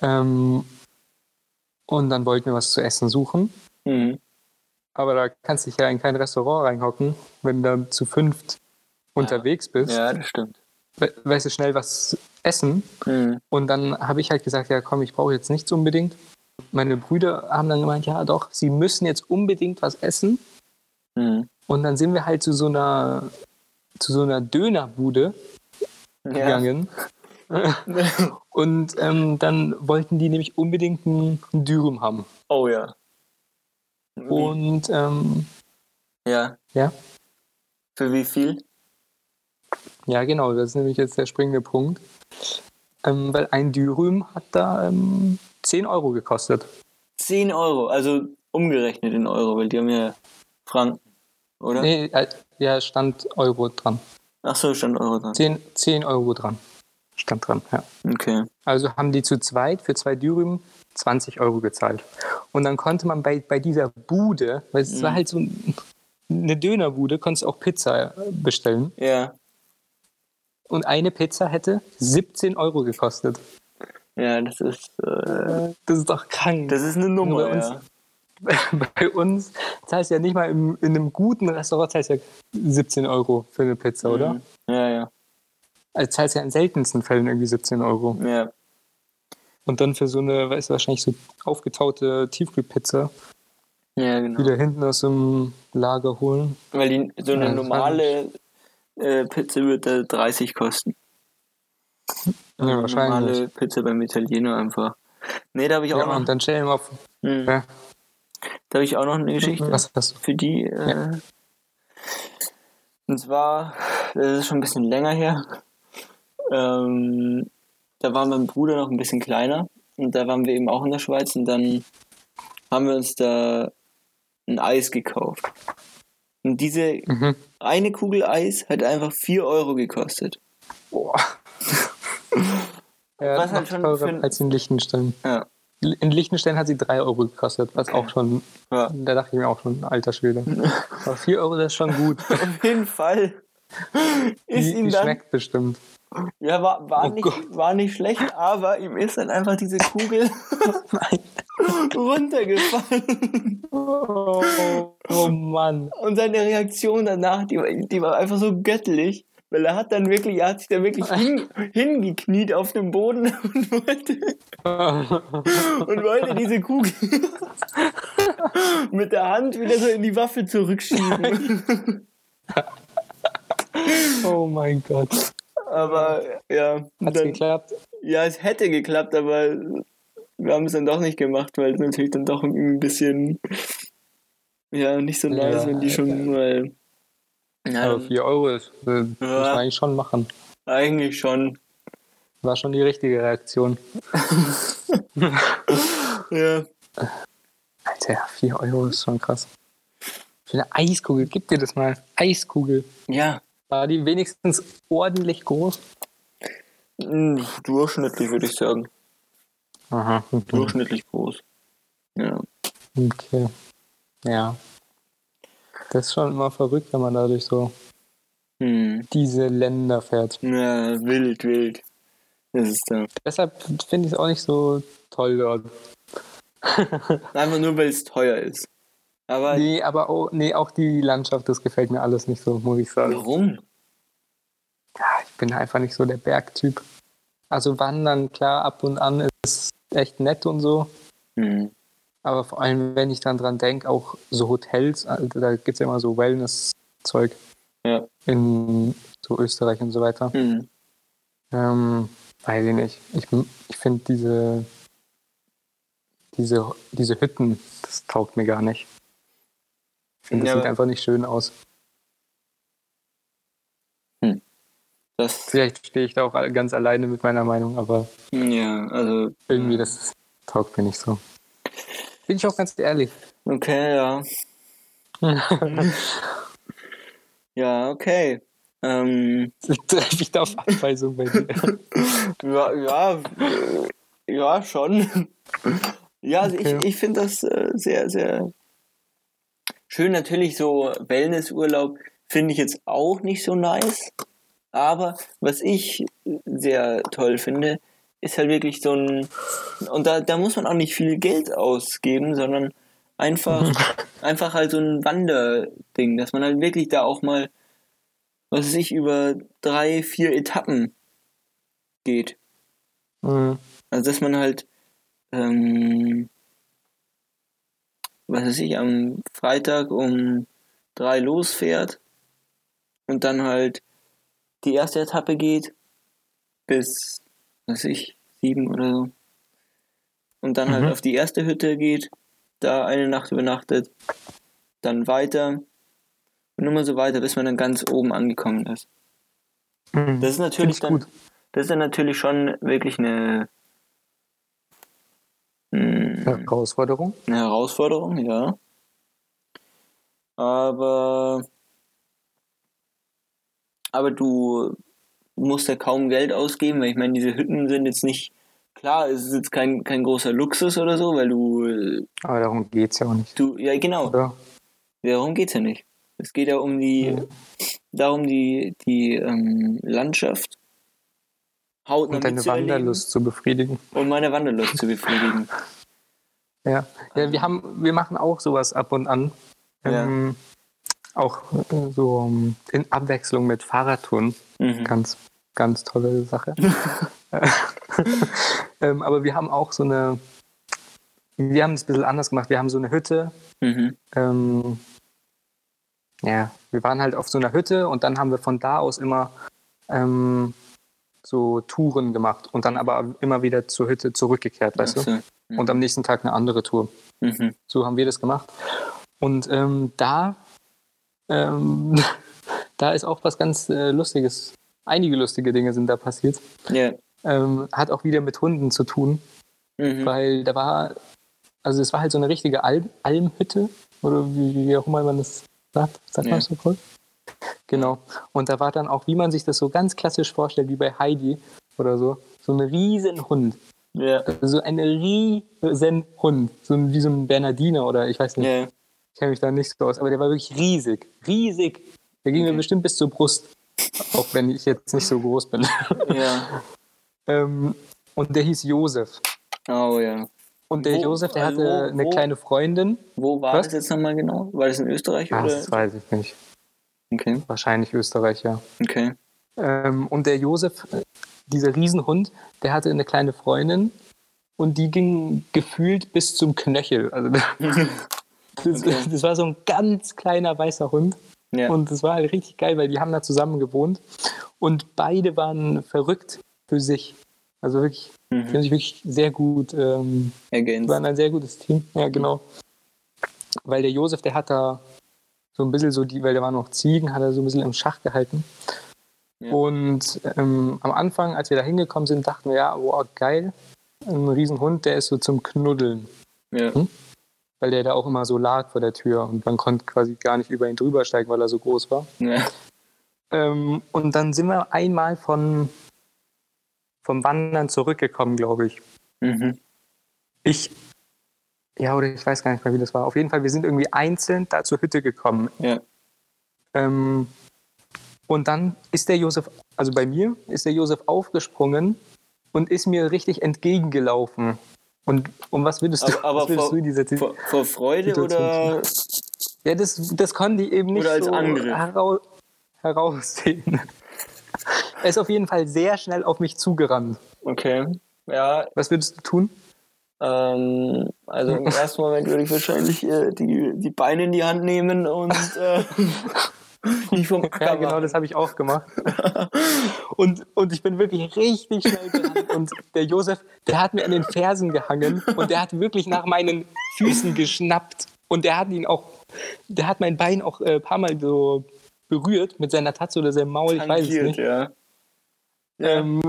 Ähm, und dann wollten wir was zu essen suchen. Mhm. Aber da kannst du dich ja in kein Restaurant reinhocken, wenn du da zu fünft unterwegs bist. ja, das stimmt. We weißt du schnell was essen. Mhm. Und dann habe ich halt gesagt, ja komm, ich brauche jetzt nichts unbedingt. Meine Brüder haben dann gemeint, ja doch, sie müssen jetzt unbedingt was essen. Mhm. Und dann sind wir halt zu so einer, zu so einer Dönerbude Ja. gegangen. <laughs> <laughs> Und ähm, dann wollten die nämlich unbedingt einen Dürüm haben. Oh ja. Wie- Und ähm, ja. ja, Für wie viel? ja genau, das ist nämlich jetzt der springende Punkt. Ähm, weil ein Dürüm hat da ähm, 10 Euro gekostet. 10 Euro, also umgerechnet in Euro, weil die haben ja Franken, oder? Nee, äh, ja, stand Euro dran. Ach so, stand Euro dran. 10, 10 Euro dran. Stand dran, ja. Okay. Also haben die zu zweit für zwei Dürüm 20 Euro gezahlt. Und dann konnte man bei, bei dieser Bude, weil es war halt so ein- eine Dönerbude, konntest du auch Pizza bestellen. Ja. Und eine Pizza hätte 17 Euro gekostet. Ja, das ist, äh, Das ist doch krank. das ist eine Nummer, Bei uns- ja. <laughs> bei uns zahlst du ja nicht mal im, in einem guten Restaurant zahlst du ja 17 Euro für eine Pizza, oder? Mhm. Ja, ja. Also zahlst ja in seltensten Fällen irgendwie 17 Euro. Ja. Und dann für so eine, weißt du, wahrscheinlich so aufgetaute Tiefkühlpizza Ja, genau. wieder hinten aus dem Lager holen. Weil die, so eine Ja, normale äh, Pizza wird da 30 kosten. Ja, Eine wahrscheinlich. normale Pizza beim Italiener einfach. Nee, da habe ich auch Ja, noch, und dann stell dir mal vor, hm, ja, da habe ich auch noch eine Geschichte. was hast du? für die. Äh, Und zwar, das ist schon ein bisschen länger her. Ähm, da war mein Bruder noch ein bisschen kleiner und da waren wir eben auch in der Schweiz und dann haben wir uns da ein Eis gekauft. Und diese Mhm. eine Kugel Eis hat einfach 4 Euro gekostet. Boah. <laughs> Ja, Was halt schon für ein- als in Liechtenstein. Ja. In Liechtenstein hat sie 3 Euro gekostet, was Okay. auch schon, Ja. da dachte ich mir auch schon, alter Schwede. <laughs> Aber 4 Euro, das ist schon gut. Auf jeden Fall. Ist Die, ihm die dann, schmeckt bestimmt. Ja, war, war, Oh nicht, Gott. war nicht schlecht, aber ihm ist dann einfach diese Kugel <laughs> runtergefallen. Oh, oh Mann. Und seine Reaktion danach, die, war- die war einfach so göttlich. Weil er hat dann wirklich, er hat sich dann wirklich hin, hingekniet auf dem Boden <laughs> und wollte, und wollte diese Kugel mit der Hand wieder so in die Waffe zurückschieben. <laughs> Oh mein Gott. Aber ja, Hat's dann, geklappt? ja, es hätte geklappt, aber wir haben es dann doch nicht gemacht, weil es natürlich dann doch ein bisschen ja nicht so nice, Ja, wenn die schon mal ja, Aber 4 Euro ist, äh, muss man Ja. eigentlich schon machen. eigentlich schon. War schon die richtige Reaktion. <laughs> Ja. Alter, 4 Euro ist schon krass. Für eine Eiskugel, gib dir das mal. Eiskugel. Ja, War die wenigstens ordentlich groß? mh, durchschnittlich würde ich sagen. Aha. Durchschnittlich groß. Ja. Okay. Ja. Das ist schon immer verrückt, wenn man dadurch so Hm. diese Länder fährt. Ja, wild, wild. Das ist da. Deshalb finde ich es auch nicht so toll dort. Einfach nur, weil es teuer ist. Aber Nee, aber auch, nee, auch die Landschaft, das gefällt mir alles nicht so, muss ich sagen. warum? Ja, ich bin einfach nicht so der Bergtyp. Also wandern, klar, ab und an ist echt nett und so. Hm. Aber vor allem, wenn ich dann dran denke, auch so Hotels, also da gibt es ja immer so Wellness-Zeug Ja. in so Österreich und so weiter. Hm. Ähm, weiß ich nicht. Ich, ich finde diese, diese, diese Hütten, das taugt mir gar nicht. Ich finde, das Ja, sieht einfach nicht schön aus. Das, Vielleicht stehe ich da auch ganz alleine mit meiner Meinung, aber ja, also, irgendwie, das taugt mir nicht so. Bin ich auch ganz ehrlich. okay, ja. <laughs> Ja, okay. Ähm, <laughs> Treffe ich da auf Abweisung bei dir? <laughs> ja, ja, äh, ja, schon. Ja, also Okay. ich, ich finde das äh, sehr, sehr schön. Natürlich so Wellnessurlaub finde ich jetzt auch nicht so nice. Aber was ich sehr toll finde, ist halt wirklich so ein, und da, da muss man auch nicht viel Geld ausgeben, sondern einfach, <laughs> einfach halt so ein Wanderding, dass man halt wirklich da auch mal, was weiß ich, über drei, vier Etappen geht. Mhm. Also dass man halt, ähm, was weiß ich, am Freitag um drei losfährt und dann halt die erste Etappe geht bis, was weiß ich, sieben oder so. Und dann halt Mhm. auf die erste Hütte geht, da eine Nacht übernachtet, dann weiter und immer so weiter, bis man dann ganz oben angekommen ist. Mhm. Das ist natürlich dann, das ist dann natürlich schon wirklich eine, mm, Herausforderung. eine Herausforderung, ja. Aber, aber du musst ja kaum Geld ausgeben, weil ich meine, diese Hütten sind jetzt nicht, klar, es ist jetzt kein, kein großer Luxus oder so, weil du, Aber darum geht es ja auch nicht. du, ja genau, Oder? darum geht's ja nicht. Es geht ja um die, Ja. darum die, die ähm, Landschaft hautnah Und deine Wanderlust zu befriedigen. und meine Wanderlust zu befriedigen. <laughs> Ja. ja, wir haben, wir machen auch sowas ab und an. Ja. Ähm, auch äh, so um, in Abwechslung mit Fahrradtouren. Mhm. Ganz, ganz tolle Sache. <laughs> <laughs> ähm, aber wir haben auch so eine, wir haben es ein bisschen anders gemacht. Wir haben so eine Hütte. Mhm. Ähm, ja, wir waren halt auf so einer Hütte und dann haben wir von da aus immer ähm, so Touren gemacht und dann aber immer wieder zur Hütte zurückgekehrt, weißt du? So. Und am nächsten Tag eine andere Tour. Mhm. So haben wir das gemacht. Und ähm, da, ähm, <laughs> da ist auch was ganz äh, Lustiges. Einige lustige Dinge sind da passiert. Ja. Ähm, hat auch wieder mit Hunden zu tun, Mhm. weil da war, also es war halt so eine richtige Alm, Almhütte oder wie, wie auch immer man das sagt. Sagt Ja. man so voll? Genau. Und da war dann auch, wie man sich das so ganz klassisch vorstellt, wie bei Heidi oder so, so ein riesen Hund. Ja. So ein riesen Hund, so wie so ein Bernardiner oder ich weiß nicht, Ja. ich kenne mich da nicht so aus, aber der war wirklich riesig, riesig. Der ging mir Okay. bestimmt bis zur Brust, auch wenn ich jetzt nicht so groß bin. <laughs> Ja. ähm, und der hieß Josef. Oh ja. Und der Wo- Josef, der also hatte wo- eine wo- kleine Freundin. Wo war Was? das jetzt nochmal genau? War das in Österreich Ach, oder? das weiß ich nicht. Okay. Wahrscheinlich Österreich, ja. Okay. Ähm, und der Josef, dieser Riesenhund, der hatte eine kleine Freundin und die ging gefühlt bis zum Knöchel. Also das, <laughs> Okay. das war so ein ganz kleiner weißer Hund. Ja. Und das war halt richtig geil, weil die haben da zusammen gewohnt und beide waren verrückt für sich. Also wirklich, die mhm. haben sich wirklich sehr gut, ähm, Ergänzt. waren ein sehr gutes Team. Ja, genau. Weil der Josef, der hat da so ein bisschen so die, weil da waren noch Ziegen, hat er so ein bisschen im Schach gehalten. Ja. Und ähm, am Anfang, als wir da hingekommen sind, dachten wir, ja, wow, geil, ein Riesenhund, der ist so zum Knuddeln. Ja. Hm? Weil der da auch immer so lag vor der Tür und man konnte quasi gar nicht über ihn drüber steigen, weil er so groß war. Ja. Ähm, und dann sind wir einmal von, vom Wandern zurückgekommen, glaube ich. Mhm. Ich, ja, oder ich weiß gar nicht mehr, wie das war. Auf jeden Fall, wir sind irgendwie einzeln da zur Hütte gekommen. Ja. Ähm, und dann ist der Josef, also bei mir, ist der Josef aufgesprungen und ist mir richtig entgegengelaufen. Und um was würdest du, Aber, aber würdest vor, du in dieser vor, vor Freude Situation oder Ja, das, das konnte ich eben nicht so Angriff. herau heraussehen. Er ist auf jeden Fall sehr schnell auf mich zugerannt. okay. Ja, Was würdest du tun? ähm, also im <laughs> ersten Moment würde ich wahrscheinlich äh, die, die Beine in die Hand nehmen und äh, <laughs> die vom <laughs> Acker Ja, genau, das habe ich auch gemacht. <laughs> Und, und ich bin wirklich richtig schnell gerannt. Und der Josef, der hat mir an den Fersen gehangen und der hat wirklich nach meinen Füßen geschnappt. Und der hat ihn auch, der hat mein Bein auch äh, ein paar Mal so berührt mit seiner Tatze oder seinem Maul, ich weiß es nicht. ja. Ja. Ähm,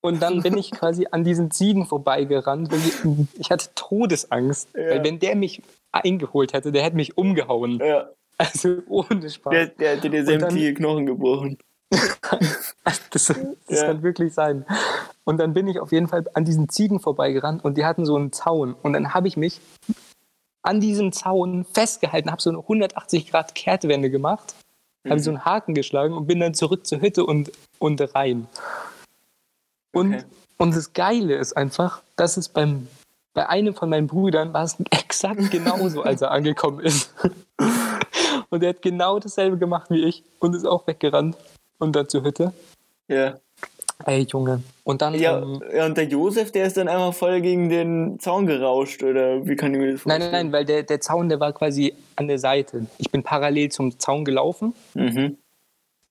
und dann bin ich quasi an diesen Ziegen vorbeigerannt. Und ich, ich hatte Todesangst. Ja. Weil wenn der mich eingeholt hätte, der hätte mich umgehauen. ja. Also ohne Spaß. Der, der hätte dir sämtliche Knochen gebrochen. <laughs> Das, das Ja. kann wirklich sein. Und dann bin ich auf jeden Fall an diesen Ziegen vorbeigerannt und die hatten so einen Zaun. Und dann habe ich mich an diesem Zaun festgehalten, habe so eine 180 Grad Kehrtwende gemacht, habe so einen Haken geschlagen und bin dann zurück zur Hütte und, und rein. Und, Okay. und das Geile ist einfach, dass es beim, bei einem von meinen Brüdern war es <laughs> exakt genauso, als er angekommen ist. <laughs> Und er hat genau dasselbe gemacht wie ich und ist auch weggerannt und dann zur Hütte. Ja. Ey, Junge. Und dann. Ja, Ähm, ja, und der Josef, der ist dann einfach voll gegen den Zaun gerauscht, oder wie kann ich mir das nein, vorstellen? nein, nein, weil der, der Zaun, der war quai an der Seite. Ich bin parallel zum Zaun gelaufen Mhm.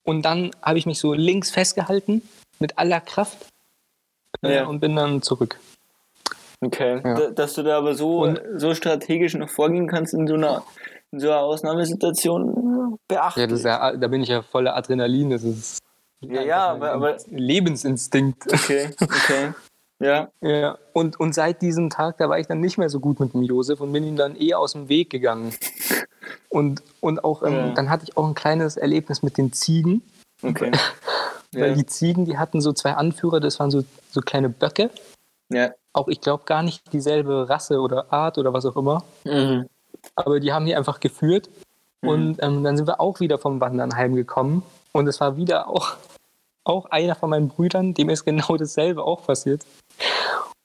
und dann habe ich mich so links festgehalten mit aller Kraft äh, Ja. und bin dann zurück. Okay. Ja. Da, dass du da aber so, Und- so strategisch noch vorgehen kannst in so einer, in so einer Ausnahmesituation, beachtlich. Ja, das ist ja, da bin ich ja voller Adrenalin. Das ist Ja, ja, aber- aber- Lebensinstinkt. Okay, okay. Ja, Ja, und, und seit diesem Tag, da war ich dann nicht mehr so gut mit dem Josef und bin ihm dann eher aus dem Weg gegangen. Und, und auch, ähm, Ja. dann hatte ich auch ein kleines Erlebnis mit den Ziegen, okay. <laughs> weil Ja, die Ziegen, die hatten so zwei Anführer, das waren so, so kleine Böcke. ja. Auch ich glaube gar nicht dieselbe Rasse oder Art oder was auch immer, Mhm. Aber die haben die einfach geführt. Und ähm, dann sind wir auch wieder vom Wandern heimgekommen und es war wieder auch, auch einer von meinen Brüdern, dem ist genau dasselbe auch passiert.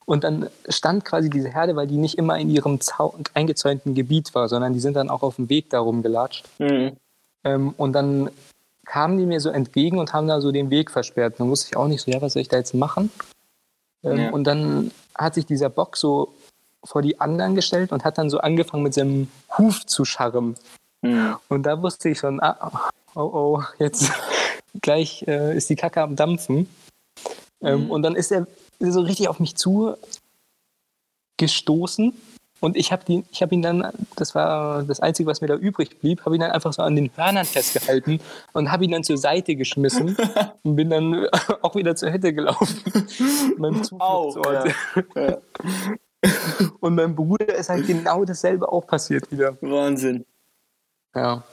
Und dann stand quasi diese Herde, weil die nicht immer in ihrem Zaun, eingezäunten Gebiet war, sondern die sind dann auch auf dem Weg darum gelatscht. Mhm. Ähm, und dann kamen die mir so entgegen und haben da so den Weg versperrt. Dann wusste ich auch nicht so, ja, was soll ich da jetzt machen? Ähm, Ja. Und dann hat sich dieser Bock so vor die anderen gestellt und hat dann so angefangen mit seinem Huf zu scharren. Mhm. Und da wusste ich schon, ah, oh, oh, jetzt <laughs> gleich äh, ist die Kacke am Dampfen. Ähm, Mhm. Und dann ist er so richtig auf mich zu gestoßen. Und ich habe hab ihn dann, das war das Einzige, was mir da übrig blieb, habe ihn dann einfach so an den Hörnern festgehalten und habe ihn dann zur Seite geschmissen <laughs> und bin dann <laughs> auch wieder zur Hütte gelaufen. meinem Zufluchtsort. ja. <laughs> Und meinem Bruder ist halt genau dasselbe auch passiert wieder. Wahnsinn. Ja.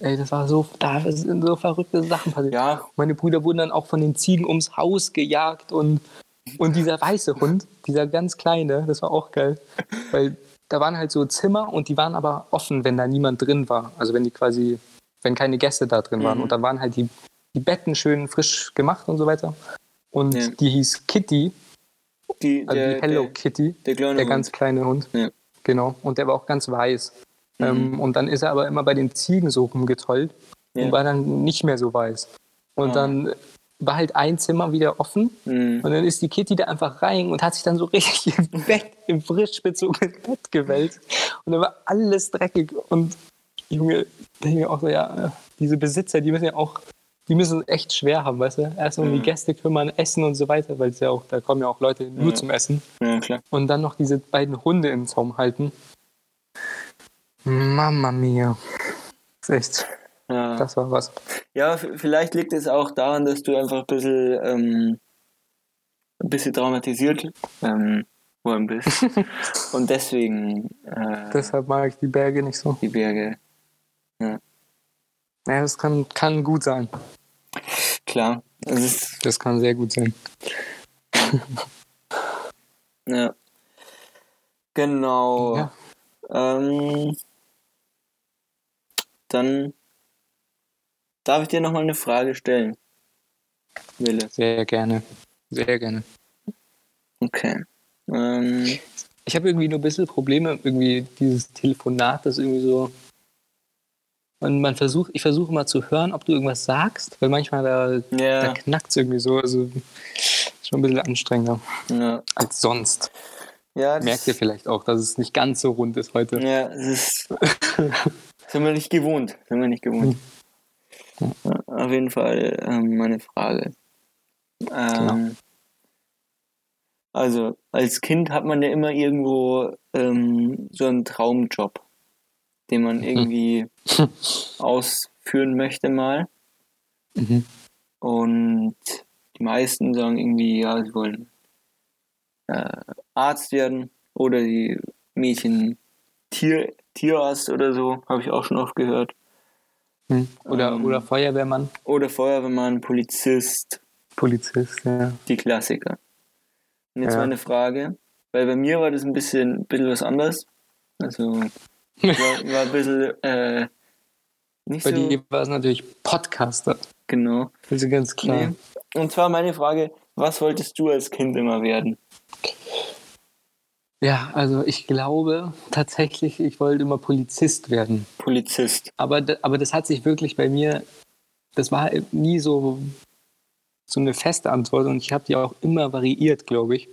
Ey, das war so, da sind so verrückte Sachen passiert. Ja, Meine Brüder wurden dann auch von den Ziegen ums Haus gejagt und Und dieser weiße Hund, dieser ganz kleine, das war auch geil. Weil da waren halt so Zimmer und die waren aber offen, wenn da niemand drin war. Also wenn die quasi, wenn keine Gäste da drin waren. Mhm. Und da waren halt die, die Betten schön frisch gemacht und so weiter. Und Ja. die hieß Kitty, Die, also der, die Hello der, Kitty, der kleine der Hund. ganz kleine Hund. Ja. Genau. Und der war auch ganz weiß. Mhm. Ähm, und dann ist er aber immer bei den Ziegen so rumgetollt Ja. und war dann nicht mehr so weiß. Und Ah. dann war halt ein Zimmer wieder offen Mhm. und dann ist die Kitty da einfach rein und hat sich dann so <laughs> richtig im Bett, im frisch bezogenen Bett gewälzt. Und dann war alles dreckig. Und Junge, denke ich mir auch so, ja, diese Besitzer, die müssen ja auch, die müssen echt schwer haben, weißt du? Erst um die Mhm. Gäste kümmern, essen und so weiter, weil es ja auch, da kommen ja auch Leute nur Ja. zum Essen. Ja, klar. Und dann noch diese beiden Hunde im Zaum halten. Mama mia. Das ist echt, Ja. das war was. Ja, vielleicht liegt es auch daran, dass du einfach ein bisschen, ähm, ein bisschen traumatisiert ähm, worden bist. <laughs> Und deswegen äh, Deshalb mag ich die Berge nicht so. die Berge. Ja, das kann, kann gut sein. Klar. Ist, Das kann sehr gut sein. ja. Genau. Ja. Ähm, dann darf ich dir nochmal eine Frage stellen. Wille. Sehr gerne. Sehr gerne. Okay. Ähm, Ich habe irgendwie nur ein bisschen Probleme, irgendwie dieses Telefonat, das irgendwie so. Und man versucht, ich versuche mal zu hören, ob du irgendwas sagst, weil manchmal da, da ja, knackt es irgendwie so. Also ist schon ein bisschen anstrengender ja. als sonst. Ja, das- Merkt ihr vielleicht auch, dass es nicht ganz so rund ist heute. Ja, es ist. <laughs> sind wir nicht gewohnt. Sind wir nicht gewohnt. Ja, auf jeden Fall ähm, meine Frage. Ähm, Also, als Kind hat man ja immer irgendwo ähm, so einen Traumjob, den man irgendwie ausführen möchte mal. Mhm. Und die meisten sagen irgendwie, ja, sie wollen äh, Arzt werden oder die Mädchen Tier, Tierarzt oder so, habe ich auch schon oft gehört. Hm. Oder, Ähm. oder Feuerwehrmann, Oder Feuerwehrmann, Polizist, Polizist, ja. die Klassiker. Und jetzt Ja. meine Frage, weil bei mir war das ein bisschen, bisschen was anderes. Also war, war ein bisschen äh, nicht Bei so dir war es natürlich Podcaster. genau. Ist ganz klar. Nee. Und zwar meine Frage, was wolltest du als Kind immer werden? Ja, also ich glaube tatsächlich, ich wollte immer Polizist werden. Polizist. Aber, aber das hat sich wirklich bei mir, das war nie so, so eine feste Antwort und ich habe die auch immer variiert, glaube ich.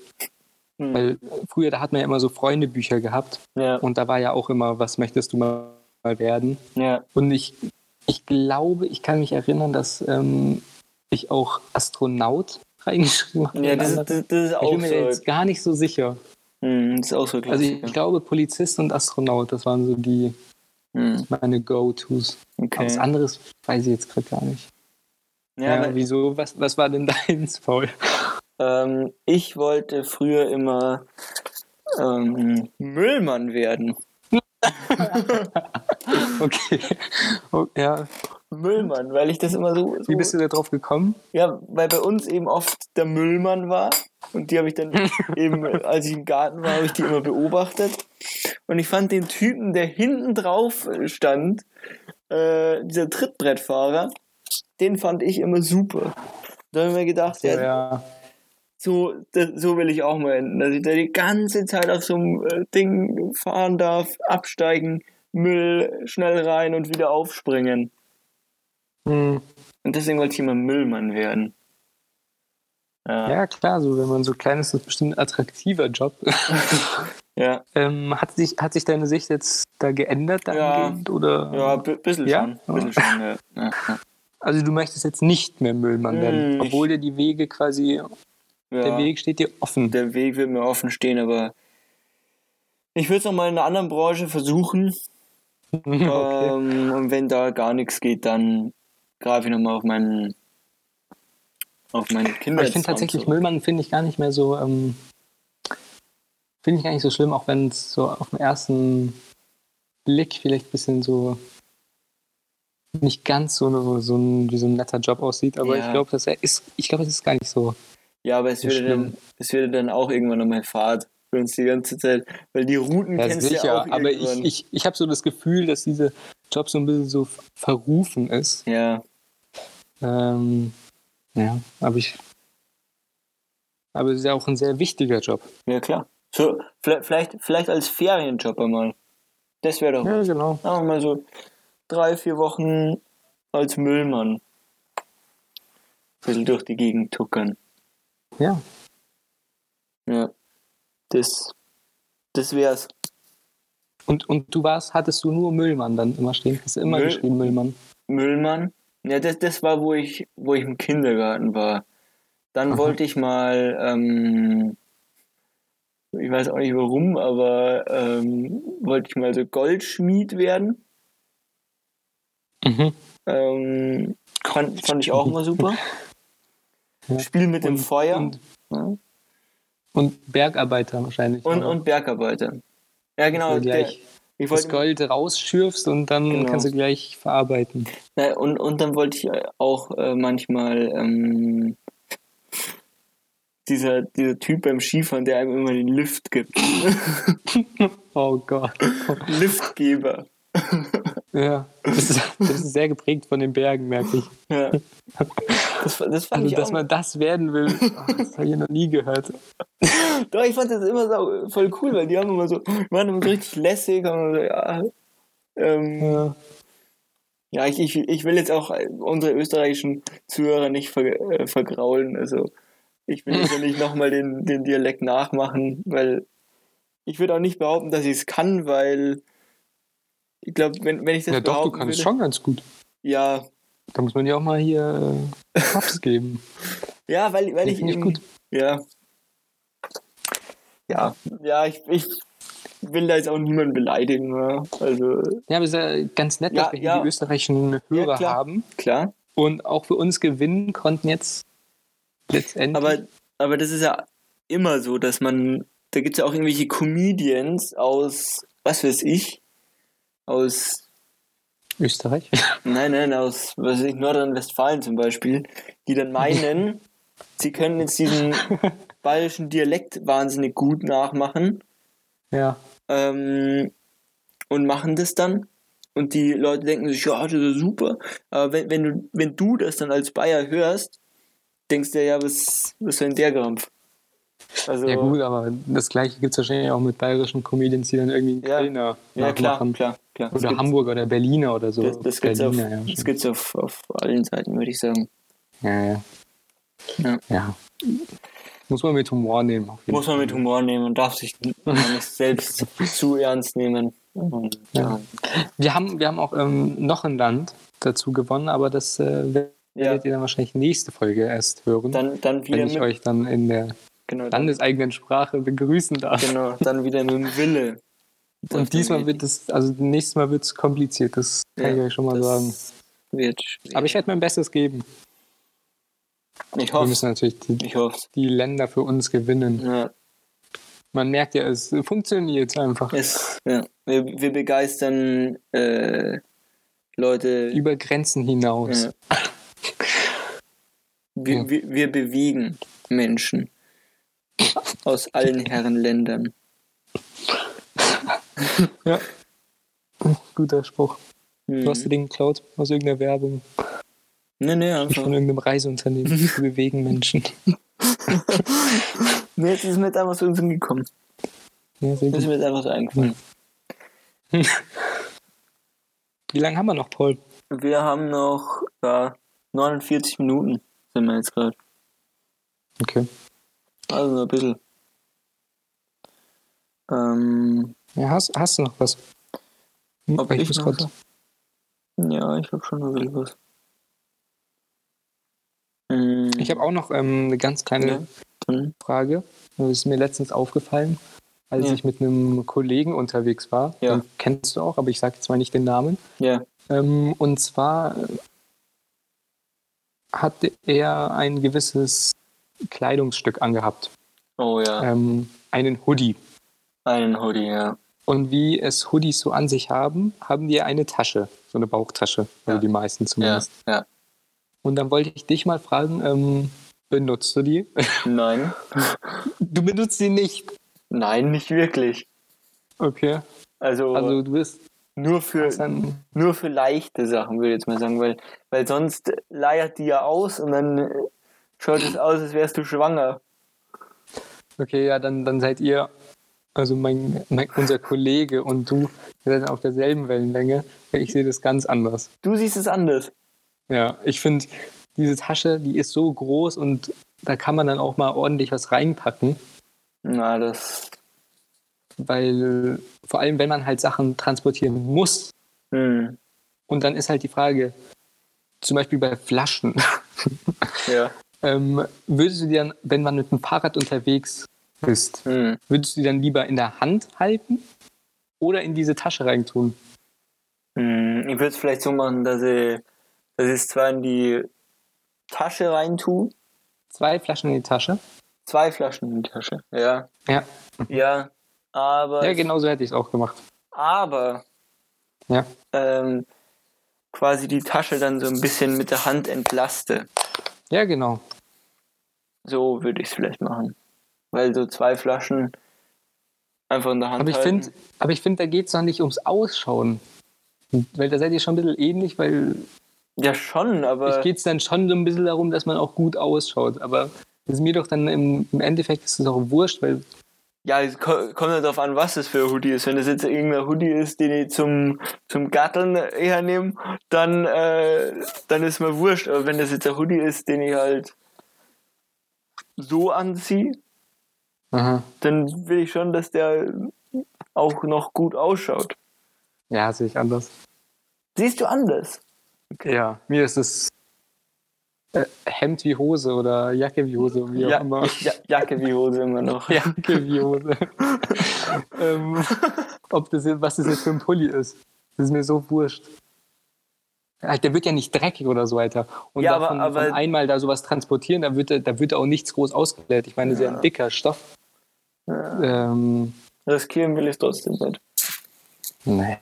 Hm. Weil früher, da hat man ja immer so Freundebücher gehabt Ja, und da war ja auch immer, was möchtest du mal werden? ja, Und ich, ich glaube, ich kann mich erinnern, dass ähm, ich auch Astronaut <laughs> reingeschrieben habe. ja, das, das, das ist ich auch bin mir so. jetzt gar nicht so sicher. Hm, das ist auch so Also Klassiker. ich glaube, Polizist und Astronaut, das waren so die Hm, meine Go-Tos. Aber Was okay. anderes weiß ich jetzt gerade gar nicht. Ja, Ja, wieso? Was, was war denn <laughs> deins, Paul? Ähm, ich wollte früher immer ähm, Müllmann werden. <laughs> Okay. Oh, ja. Müllmann, weil ich das immer so, so Wie bist du da drauf gekommen? Ja, weil bei uns eben oft der Müllmann war. Und die habe ich dann <laughs> eben, als ich im Garten war, habe ich die immer beobachtet. Und ich fand den Typen, der hinten drauf stand, äh, dieser Trittbrettfahrer, den fand ich immer super. Da habe ich mir gedacht, ja, ja. So, das, so will ich auch mal enden. Dass ich da die ganze Zeit auf so einem äh, Ding fahren darf, absteigen, Müll schnell rein und wieder aufspringen. Hm. Und deswegen wollte ich immer Müllmann werden. Ja. ja, klar, so wenn man so klein ist, ist das bestimmt ein attraktiver Job. <laughs> Ja, ähm, hat, sich, hat sich deine Sicht jetzt da geändert Ja. Oder? ja ein bisschen Ja? schon. Ein bisschen schon ja. Also du möchtest jetzt nicht mehr Müllmann werden, Hm, obwohl dir die Wege quasi, der Ja, Weg steht dir offen. der Weg wird mir offen stehen, aber ich würde es noch mal in einer anderen Branche versuchen. <laughs> okay. Ähm, und wenn da gar nichts geht, dann greife ich nochmal auf meinen auf meine Kinder. Ich finde tatsächlich Müllmann finde ich gar nicht mehr so, ähm, finde ich gar nicht so schlimm, auch wenn es so auf den ersten Blick vielleicht ein bisschen so nicht ganz so, so ein, wie so ein netter Job aussieht, aber Ja. ich glaube, das ist, ich glaube, das ist gar nicht so, Ja, aber es würde, dann, es würde dann auch irgendwann nochmal Fahrt für uns die ganze Zeit, weil die Routen Ja, kennst du sicher, ja auch aber ich, irgendwann. ich, ich habe so das Gefühl, dass dieser Job so ein bisschen so verrufen ist. ja, Ähm, ja, aber ich. Aber es ist ja auch ein sehr wichtiger Job. ja klar. So, vielleicht, vielleicht, als Ferienjob einmal. Das wäre doch, Ja, genau. wir mal so, drei, vier Wochen als Müllmann. Ein bisschen durch die Gegend tuckern. Ja. Ja. Das, das wär's. Und, und du warst, hattest du nur Müllmann dann immer stehen? Hast du immer Müll- geschrieben Müllmann? Müllmann. Ja, das, das war, wo ich, wo ich im Kindergarten war. Dann Aha. wollte ich mal, ähm, ich weiß auch nicht warum, aber ähm, wollte ich mal so Goldschmied werden. Mhm. Ähm, fand, fand ich auch mal super. <laughs> Ja. Spiel mit dem Und- Feuer Und, ja. und Bergarbeiter wahrscheinlich. und, und Bergarbeiter. Ja, genau. Der, gleich ich das Gold rausschürfst und dann Genau. kannst du gleich verarbeiten. Ja, und, und dann wollte ich auch äh, manchmal ähm, dieser, dieser Typ beim Skifahren, der einem immer den Lift gibt. <laughs> Oh Gott. Liftgeber. <laughs> Ja, das ist, das ist sehr geprägt von den Bergen, merke ich. Ja. Das, das fand Also, ich dass man das werden will, <laughs> oh, das habe ich noch nie gehört. Doch, ich fand das immer so voll cool, weil die haben immer so, waren immer so richtig lässig, immer so, ja. Ähm, Ja. ja, ich, ich, ich will jetzt auch unsere österreichischen Zuhörer nicht ver, äh, vergraulen. Also ich will jetzt nicht nochmal den, den Dialekt nachmachen, weil ich würde auch nicht behaupten, dass ich es kann, weil ich glaube, wenn, wenn ich das ja, doch, du kannst würde, schon ganz gut. Ja, Da muss man ja auch mal hier äh, <laughs> Props geben. ja, weil, weil ich eben- gut. Ja. Ja, ja, ich, ich will da jetzt auch niemanden beleidigen. Ja. Also, Ja, aber es ist ja ganz nett, Ja, dass wir hier ja. die österreichischen Hörer klar. haben klar. und auch für uns gewinnen konnten jetzt letztendlich. Aber, aber das ist ja immer so, dass man, da gibt es ja auch irgendwelche Comedians aus, was weiß ich, aus, Österreich? <laughs> nein, nein, aus, was weiß ich, Nordrhein-Westfalen zum Beispiel, die dann meinen, <laughs> sie können jetzt diesen <laughs> bayerischen Dialekt wahnsinnig gut nachmachen ja. ähm, und machen das dann. Und die Leute denken sich, ja, das ist super. Aber wenn, wenn, du, wenn du das dann als Bayer hörst, denkst du dir, ja, was, was soll denn der Krampf? Also, Ja gut, aber das gleiche gibt es wahrscheinlich auch mit bayerischen Comedians, die dann irgendwie einen Ja. Kölner ja klar, klar, klar. Oder gibt's- Hamburger oder Berliner oder so. Das, das gibt's, auf, Berliner, ja. das schon. gibt's auf, auf allen Seiten, würde ich sagen. ja, ja. Ja. ja. Muss man mit Humor nehmen. Auf Muss man mit Humor nehmen und darf sich selbst <laughs> zu ernst nehmen. Und, ja. Wir haben, wir haben auch ähm, noch ein Land dazu gewonnen, aber das äh, werdet Ja. ihr dann wahrscheinlich nächste Folge erst hören, Dann, dann wieder wenn ich euch dann in der genau, dann, landeseigenen Sprache begrüßen darf. genau, dann wieder mit dem Wille. <laughs> Und diesmal wird es, also nächstes Mal wird es kompliziert, das kann ich euch schon mal sagen. Wird schwierig. Aber ich werde mein Bestes geben. ich Wir hoffe müssen natürlich die, die Länder für uns gewinnen. ja, Man merkt ja, es funktioniert einfach. es, ja. Wir, wir begeistern äh, Leute. Über Grenzen hinaus. Ja. Wir, Ja. wir, wir bewegen Menschen aus allen <laughs> Herrenländern. <laughs> Ja. Guter Spruch. Hm. Du hast dir den geklaut aus irgendeiner Werbung, Nee, nee, einfach. von irgendeinem Reiseunternehmen. <laughs> Wir bewegen Menschen. <laughs> Jetzt ist mir jetzt einfach so in den Sinn gekommen. Ja, sehr Das ist gut. mir jetzt einfach so eingefallen. Wie lange haben wir noch, Paul? Wir haben noch ja, 49 Minuten, sind wir jetzt gerade. Okay. Also nur ein bisschen. Ähm, Ja, hast, hast du noch was? Hm, ob ich muss noch? Ja, ich habe schon noch was. Ähm, Ich habe auch noch ähm, eine ganz kleine Ja. Frage. Das ist mir letztens aufgefallen, als Ja. ich mit einem Kollegen unterwegs war. Ja. Den kennst du auch, aber ich sage jetzt mal nicht den Namen. Ja, Ähm, und zwar hatte er ein gewisses Kleidungsstück angehabt. oh ja, Ähm, einen Hoodie. einen Hoodie, ja. Und wie es Hoodies so an sich haben, haben die eine Tasche, so eine Bauchtasche, also Ja. die meisten Ja, zumindest. ja. Und dann wollte ich dich mal fragen, ähm, Benutzt du die? <laughs> Nein. Du benutzt sie nicht. Nein, nicht wirklich. Okay. Also, Also du bist nur für nur für leichte Sachen, würde ich jetzt mal sagen, weil, weil sonst leiert die ja aus und dann äh, schaut es aus, als wärst du schwanger. Okay, ja, dann, dann seid ihr, also mein, mein, unser Kollege und du, seid auf derselben Wellenlänge. Ich sehe das ganz anders. Du siehst es anders. Ja, ich finde, diese Tasche, die ist so groß und da kann man dann auch mal ordentlich was reinpacken. Na, das. Weil vor allem, wenn man halt Sachen transportieren muss, Hm, und dann ist halt die Frage, zum Beispiel bei Flaschen, ja. <laughs> ähm, würdest du dann, wenn man mit dem Fahrrad unterwegs ist, Hm. würdest du die dann lieber in der Hand halten oder in diese Tasche reintun? Hm, ich würde es vielleicht so machen, dass ich, dass ich es zwar in die Tasche rein tue, Zwei Flaschen in die Tasche? zwei Flaschen in die Tasche. Ja. Ja. Ja. Aber. Ja, genau so hätte ich es auch gemacht. Aber Ja. ähm, quasi die Tasche dann so ein bisschen mit der Hand entlaste. Ja, genau. So würde ich es vielleicht machen. Weil so zwei Flaschen einfach in der Hand Aber ich halten. finde, aber ich finde, da geht es noch nicht ums Ausschauen. Weil da seid ihr schon ein bisschen ähnlich, weil Ja, schon, aber. ich geht es dann schon so ein bisschen darum, dass man auch gut ausschaut. Aber das ist mir doch dann im, im Endeffekt ist es auch wurscht, weil Ja, es ko- kommt ja darauf an, was das für ein Hoodie ist. Wenn das jetzt irgendein Hoodie ist, den ich zum, zum Gatteln hernehme, dann, äh, dann ist mir wurscht. Aber wenn das jetzt ein Hoodie ist, den ich halt so anziehe, aha. dann will ich schon, dass der auch noch gut ausschaut. ja, sehe ich anders. Siehst du anders? Ja, mir ist es äh, Hemd wie Hose oder Jacke wie Hose, wie auch Ja, immer. ja, Jacke wie Hose immer noch. <laughs> Jacke wie Hose. <laughs> ähm, ob das jetzt, was das jetzt für ein Pulli ist. Das ist mir so wurscht. Der wird ja nicht dreckig oder so weiter. Und Ja, aber- davon, aber- von einmal da sowas transportieren, da wird, da wird auch nichts groß ausgeklärt. Ich meine, das ist ja ein dicker Stoff. Ähm, Riskieren will ich trotzdem nicht. naja.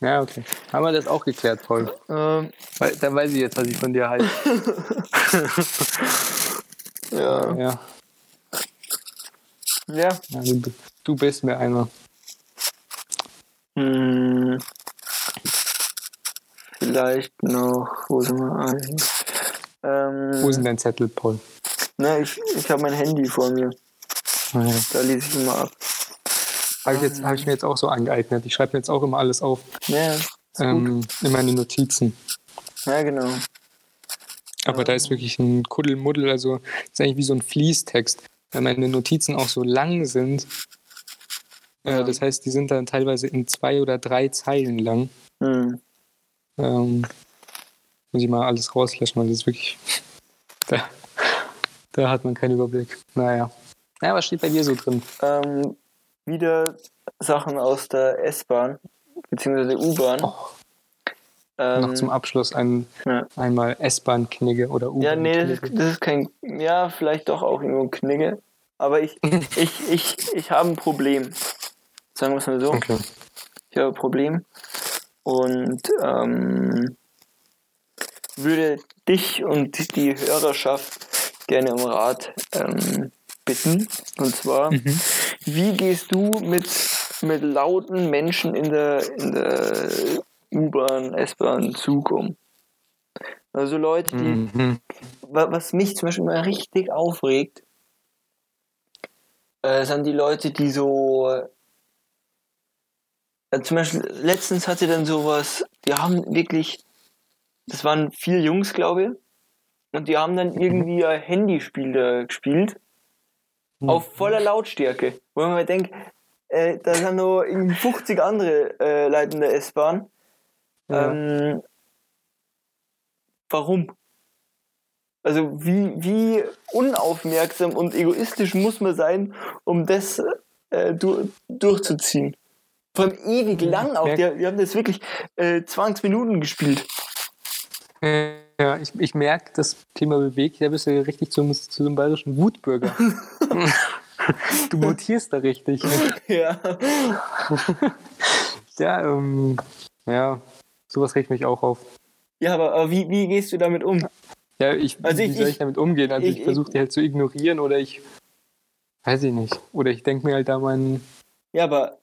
Ja, okay. Haben wir das auch geklärt, Paul? Ähm, Weil, dann weiß ich jetzt, was ich von dir halte. <laughs> ja. Ja, Ja. ja du, du bist mir einer. Hm. Vielleicht noch, wo sind wir? Hier. Ähm, Wo ist denn dein Zettel, Paul? na, ich, ich habe mein Handy vor mir. Ja. Da lese ich immer ab. Habe ich, jetzt- hab ich mir jetzt auch so angeeignet. Ich schreibe mir jetzt auch immer alles auf. Ja. Ähm, in meine Notizen. Ja, genau. Aber da ist wirklich ein Kuddelmuddel, also ist eigentlich wie so ein Fließtext, weil meine Notizen auch so lang sind. Äh, Ja. das heißt, die sind dann teilweise in zwei oder drei Zeilen lang. Hm. Ähm, muss ich mal alles rauslöschen, weil das ist wirklich. <laughs> Da, da hat man keinen Überblick. Naja. Naja, was steht bei dir so drin? Ähm, wieder Sachen aus der S-Bahn, beziehungsweise U-Bahn. Oh, noch ähm, zum Abschluss ein, ja. einmal S-Bahn-Knigge oder Ja, nee, das ist, das ist kein. Ja, vielleicht doch auch irgendwo ein Knigge. Aber ich, <laughs> ich, ich, ich habe ein Problem. Sagen wir es mal so. Okay. Ich habe ein Problem. Und ähm, würde dich und die Hörerschaft gerne um Rat ähm, bitten. Und zwar, Mhm. wie gehst du mit, mit lauten Menschen in der, in der U-Bahn, S-Bahn, Zug um? Also Leute, die Mhm. wa- was mich zum Beispiel mal richtig aufregt, äh, sind die Leute, die so. Äh, zum Beispiel, letztens hatte dann sowas, die haben wirklich. Das waren vier Jungs, glaube ich. Und die haben dann irgendwie ein Handyspiel da gespielt. Auf voller Lautstärke. Wo man mal denkt, äh, da sind noch irgendwie 50 andere äh, Leute in der S-Bahn. Ja. Ähm, warum? Also wie, wie unaufmerksam und egoistisch muss man sein, um das äh, du, durchzuziehen? Vor allem ewig lang auch. die haben das wirklich äh, 20 Minuten gespielt. Ja, ich, ich merke, das Thema bewegt. Da bist du richtig zum, zu einem bayerischen Wutbürger. <laughs> du mutierst da richtig. Ja. <laughs> Ja, ähm, ja, sowas regt mich auch auf. Ja, aber, aber wie, wie gehst du damit um? Ja, ich, Also wie ich- soll ich- ich damit umgehen? Also ich- ich, versuche die halt zu ignorieren oder ich weiß ich nicht. Oder ich denke mir halt da meinen. Ja, aber,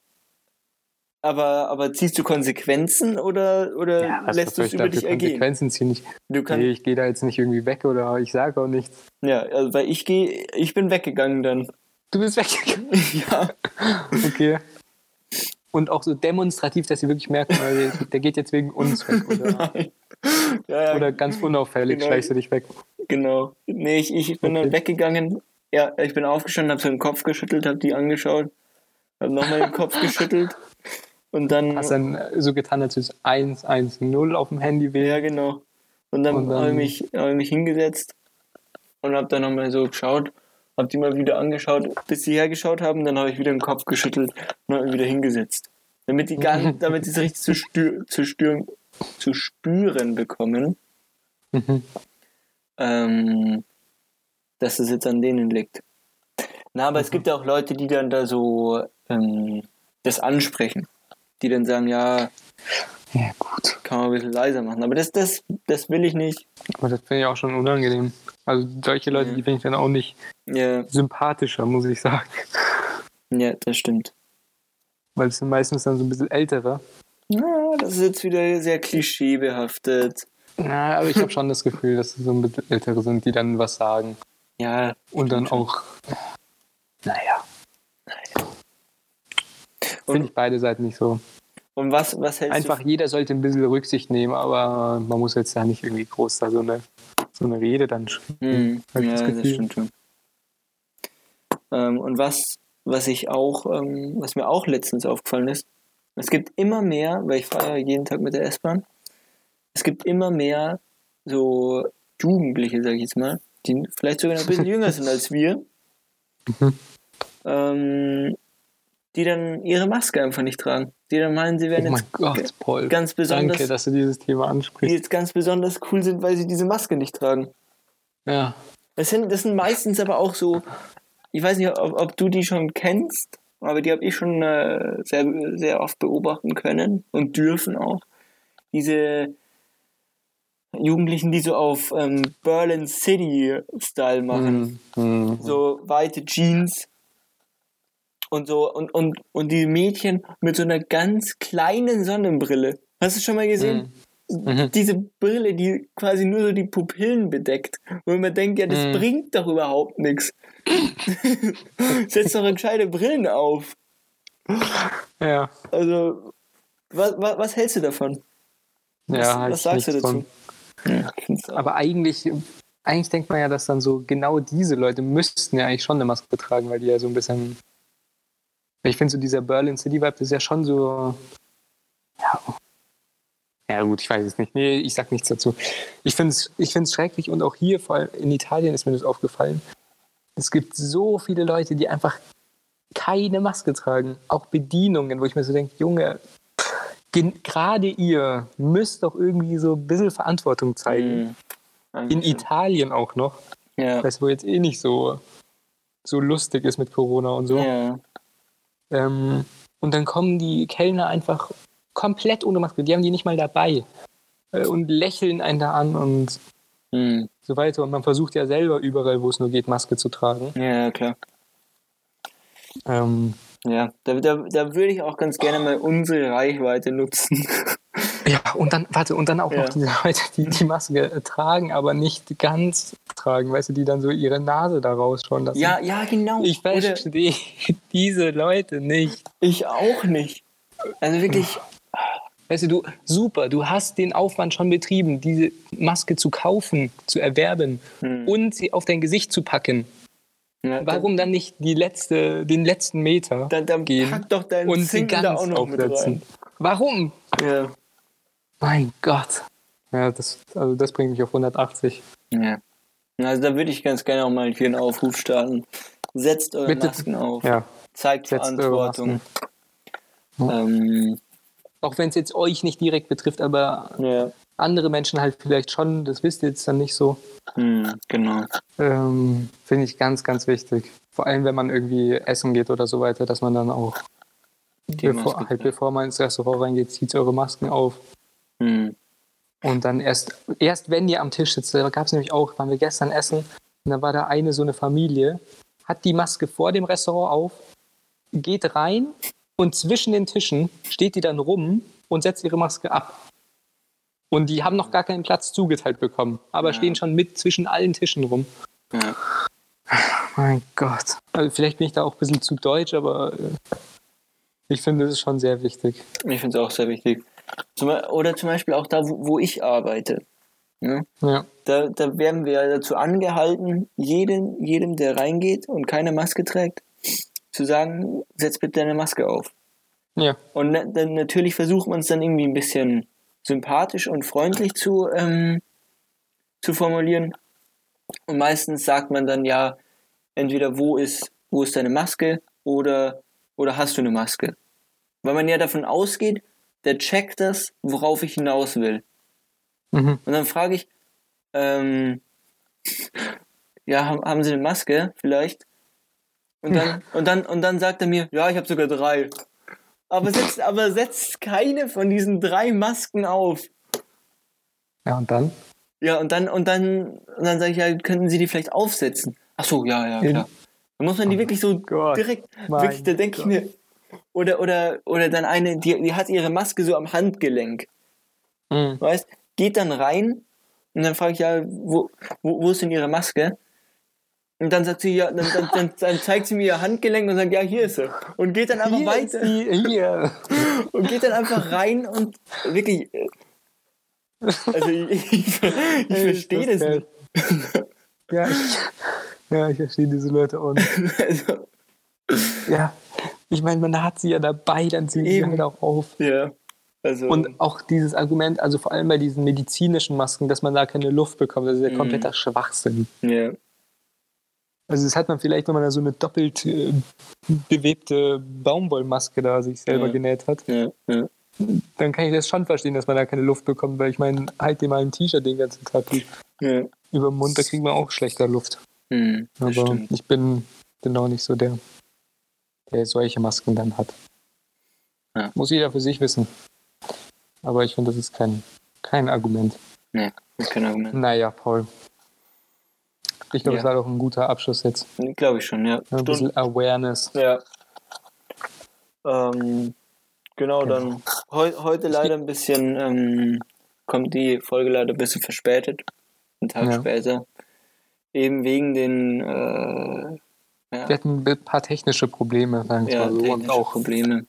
aber, aber ziehst du Konsequenzen oder, oder was lässt du es über dich ergehen? Konsequenzen ziehen? Ich, Du kannst, nee, ich gehe da jetzt nicht irgendwie weg oder ich sage auch nichts. ja, also, weil ich gehe, ich bin weggegangen dann. Du bist weggegangen. <laughs> ja. Okay. Und auch so demonstrativ, dass sie wirklich merken, weil der, geht jetzt wegen uns weg. Oder, <laughs> ja, ja, oder ganz unauffällig Genau. schleichst du dich weg. genau. Nee, ich, ich bin dann Okay. weggegangen. Ja, ich bin aufgestanden, habe so den Kopf geschüttelt, habe die angeschaut, habe nochmal den Kopf <laughs> geschüttelt und dann, Hast dann so getan, als es 110 auf dem Handy wäre. ja genau. Und dann, dann- habe ich mich, hab ich mich hingesetzt und habe dann nochmal so geschaut, habe die mal wieder angeschaut, bis sie hergeschaut haben, dann habe ich wieder den Kopf geschüttelt und habe mich wieder hingesetzt. Damit die ganz, <laughs> damit sie es richtig zu, stü zu, stüren, zu spüren bekommen, Mhm. ähm, dass es jetzt an denen liegt. Na, aber es gibt ja auch Leute, die dann da so ähm, das ansprechen. Die dann sagen, ja, Ja, gut. kann man ein bisschen leiser machen. Aber das, das, das will ich nicht. Aber das finde ich auch schon unangenehm. Also solche Leute, Ja. die finde ich dann auch nicht Ja, sympathischer, muss ich sagen. ja, das stimmt. Weil es sind meistens dann so ein bisschen ältere. Ja, das ist jetzt wieder sehr klischeebehaftet. Na, aber ich habe schon das Gefühl, dass es so ein bisschen ältere sind, die dann was sagen. Ja, Und dann auch. Finde ich beide Seiten nicht so. und was, was hältst Einfach jeder sollte ein bisschen Rücksicht nehmen, aber man muss jetzt ja nicht irgendwie groß da so eine, so eine Rede dann sch- du? Hm, ja, das das, stimmt schon. Ähm, und was, was ich auch, ähm, was mir auch letztens aufgefallen ist, es gibt immer mehr, weil ich fahre ja jeden Tag mit der S-Bahn, es gibt immer mehr so Jugendliche, sag ich jetzt mal, die vielleicht sogar noch ein bisschen jünger sind als wir, Mhm. <laughs> ähm, die dann ihre Maske einfach nicht tragen. Die dann meinen, sie Oh werden mein jetzt Gott, Paul. ganz besonders, Danke, dass du dieses Thema die ansprichst. jetzt ganz besonders cool sind, weil sie diese Maske nicht tragen. Ja. Das sind, das sind meistens aber auch so, ich weiß nicht, ob, ob du die schon kennst, aber die habe ich schon äh, sehr, sehr oft beobachten können und dürfen auch. Diese Jugendlichen, die so auf ähm, Berlin City-Style machen. Mhm. Mhm. So weite Jeans und so und, und, und die Mädchen mit so einer ganz kleinen Sonnenbrille. Hast du schon mal gesehen? Mhm. Diese Brille, die quasi nur so die Pupillen bedeckt. Wo man denkt, ja, das Mhm. bringt doch überhaupt nichts. <laughs> Setz doch gescheite Brillen auf. Ja. Also, was, was, was hältst du davon? Was, Ja, halt was sagst du dazu? Ja. Aber eigentlich, eigentlich denkt man ja, dass dann so genau diese Leute müssten ja eigentlich schon eine Maske tragen, weil die ja so ein bisschen. Ich finde so dieser Berlin City Vibe, das ist ja schon so. Ja. Ja, gut, ich weiß es nicht. Nee, ich sag nichts dazu. Ich finde es ich find's schrecklich und auch hier, vor allem in Italien, ist mir das aufgefallen. Es gibt so viele Leute, die einfach keine Maske tragen. Auch Bedienungen, wo ich mir so denke, Junge, gerade ihr müsst doch irgendwie so ein bisschen Verantwortung zeigen. Mhm. In Italien auch noch. Ja. Das wo jetzt eh nicht so, so lustig ist mit Corona und so. ja. Ähm, und dann kommen die Kellner einfach komplett ohne Maske. Die haben die nicht mal dabei. Äh, und lächeln einen da an und Mhm. so weiter. Und man versucht ja selber überall, wo es nur geht, Maske zu tragen. ja, klar. Ähm, Ja, da, da, da würde ich auch ganz gerne mal unsere Reichweite nutzen. <laughs> ja, und dann, warte, und dann auch Ja. noch diese Leute, die die Maske äh, tragen, aber nicht ganz tragen. Weißt du, die dann so ihre Nase da rausschauen lassen. ja, ja, genau. Ich verstehe <laughs> diese Leute nicht. ich auch nicht. Also wirklich, Weißt du, du, super, du hast den Aufwand schon betrieben, diese Maske zu kaufen, zu erwerben Hm. und sie auf dein Gesicht zu packen. ja, Warum dann nicht die letzte, den letzten Meter Dann, dann gehen pack doch deinen und sie Zinken da ganz auch noch mit rein. aufsetzen? Warum? Ja. Mein Gott. Ja, das, also das bringt mich auf 180. ja. Also da würde ich ganz gerne auch mal hier einen Aufruf starten. Setzt eure Bitte. Masken auf. Ja, Zeigt setzt Verantwortung. Ähm, Auch wenn es jetzt euch nicht direkt betrifft, aber ja. andere Menschen halt vielleicht schon, das wisst ihr jetzt dann nicht so. Hm, genau. Ähm, Finde ich ganz, ganz wichtig. Vor allem, wenn man irgendwie essen geht oder so weiter, dass man dann auch, Die bevor, halt, bevor man ins Restaurant reingeht, zieht eure Masken auf. Hm. Und dann erst, erst wenn ihr am Tisch sitzt, da gab es nämlich auch, waren wir gestern essen, und da war da eine so eine Familie, hat die Maske vor dem Restaurant auf, geht rein und zwischen den Tischen steht die dann rum und setzt ihre Maske ab. Und die haben noch gar keinen Platz zugeteilt bekommen, aber Ja. stehen schon mit zwischen allen Tischen rum. Ja. Mein Gott. Also vielleicht bin ich da auch ein bisschen zu deutsch, aber äh, ich finde, ist schon sehr wichtig. Ich finde es auch sehr wichtig. Zum, oder zum Beispiel auch da, wo, wo ich arbeite. Ne? Ja. Da, da werden wir dazu angehalten, jedem, jedem, der reingeht und keine Maske trägt, zu sagen, setz bitte deine Maske auf. Ja. Und na, dann natürlich versucht man es dann irgendwie ein bisschen sympathisch und freundlich zu, ähm, zu formulieren. Und meistens sagt man dann ja, entweder wo ist, wo ist deine Maske oder, oder hast du eine Maske? Weil man ja davon ausgeht, der checkt das, worauf ich hinaus will. Mhm. Und dann frage ich, ähm, ja, haben, Sie eine Maske vielleicht? Und dann, und dann, und dann sagt er mir, ja, ich habe sogar drei. Aber setzt, aber setzt keine von diesen drei Masken auf. Ja, und dann? Ja, und dann, und dann, und dann sage ich, ja, könnten Sie die vielleicht aufsetzen? Ach so, ja, ja, klar. Dann muss man die wirklich so Gott, direkt, wirklich, da denke ich mir, oder, oder, oder dann eine, die, die hat ihre Maske so am Handgelenk. Mhm. weißt, geht dann rein und dann frage ich ja, wo, wo, wo ist denn ihre Maske? Und dann sagt sie, ja, dann, dann, dann, dann zeigt sie mir ihr Handgelenk und sagt, ja, hier ist sie. Und geht dann einfach Hier weiter die, hier. <laughs> und geht dann einfach rein und wirklich, äh, also ich, ich, ich <laughs> verstehe das geil. nicht. Ja, ich, ja, ich verstehe diese Leute auch nicht. <laughs> Also, Ja, ich meine, man hat sie ja dabei, dann ziehen sie halt auch auf. ja, also, Und auch dieses Argument, also vor allem bei diesen medizinischen Masken, dass man da keine Luft bekommt, das ist ja Mhm. kompletter Schwachsinn. ja, Also das hat man vielleicht, wenn man da so eine doppelt äh, bewebte Baumwollmaske da sich selber Ja. genäht hat, ja, ja, dann kann ich das schon verstehen, dass man da keine Luft bekommt, weil ich meine, halt dir mal ein T-Shirt den ganzen Tag über den Mund, da kriegt man auch schlechter Luft. Hm, das Aber stimmt. ich bin, auch nicht so der, der solche Masken dann hat. Ja. Muss jeder für sich wissen. Aber ich finde, das ist kein, kein Argument. Nee, das ist kein Argument. Naja, Paul. Ich glaube, Ja. es war doch ein guter Abschluss jetzt. Glaube ich schon, ja. Ein bisschen Awareness. Ja. Ähm, genau, Genau. dann heu, heute leider ein bisschen, ähm, kommt die Folge leider ein bisschen verspätet. Einen Tag Ja. später. Eben wegen den äh, ja, Wir hatten ein paar technische Probleme, sagen wir ja, mal so, und auch Probleme. ein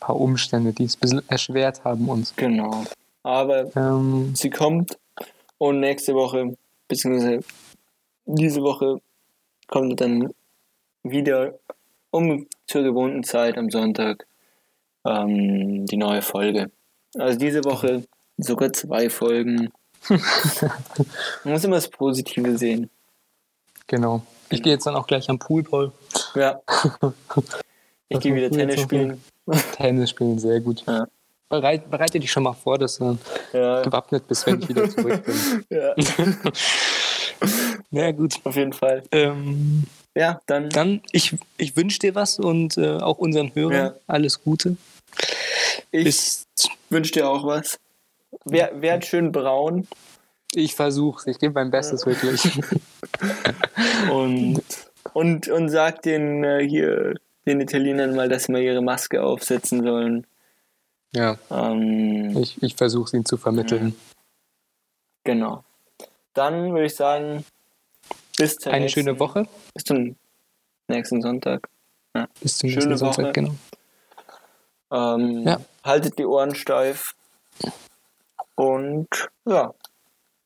paar Umstände, die es ein bisschen erschwert haben uns. Genau. Aber Ähm, sie kommt und nächste Woche, beziehungsweise diese Woche, kommt dann wieder um zur gewohnten Zeit am Sonntag ähm, die neue Folge. Also diese Woche sogar zwei Folgen. <laughs> Man muss immer das Positive sehen. genau. Ich gehe jetzt dann auch gleich am Pool, Paul. Ja. <laughs> Ich gehe wieder Tennis spielen. Tennis spielen, sehr gut. Ja. Bereit, bereite dich schon mal vor, dass du Ja, gewappnet bist, wenn ich wieder zurück bin. <laughs> ja, <laughs> Na gut. auf jeden Fall. Ähm, Ja, dann, dann, ich, ich wünsche dir was und äh, auch unseren Hörern Ja. alles Gute. ich wünsche dir auch was. Wer, werd schön braun ich versuche ich gebe mein Bestes wirklich. <laughs> und, und, und sag den äh, hier den Italienern mal, dass sie mal ihre Maske aufsetzen sollen. ja, Ähm, ich, ich versuche es ihnen zu vermitteln. genau. Dann würde ich sagen, bis zur Eine nächsten, schöne Woche. Bis zum nächsten Sonntag. Bis zum Schöne nächsten Woche. Sonntag, genau. Ähm, Ja. Haltet die Ohren steif. Und ja,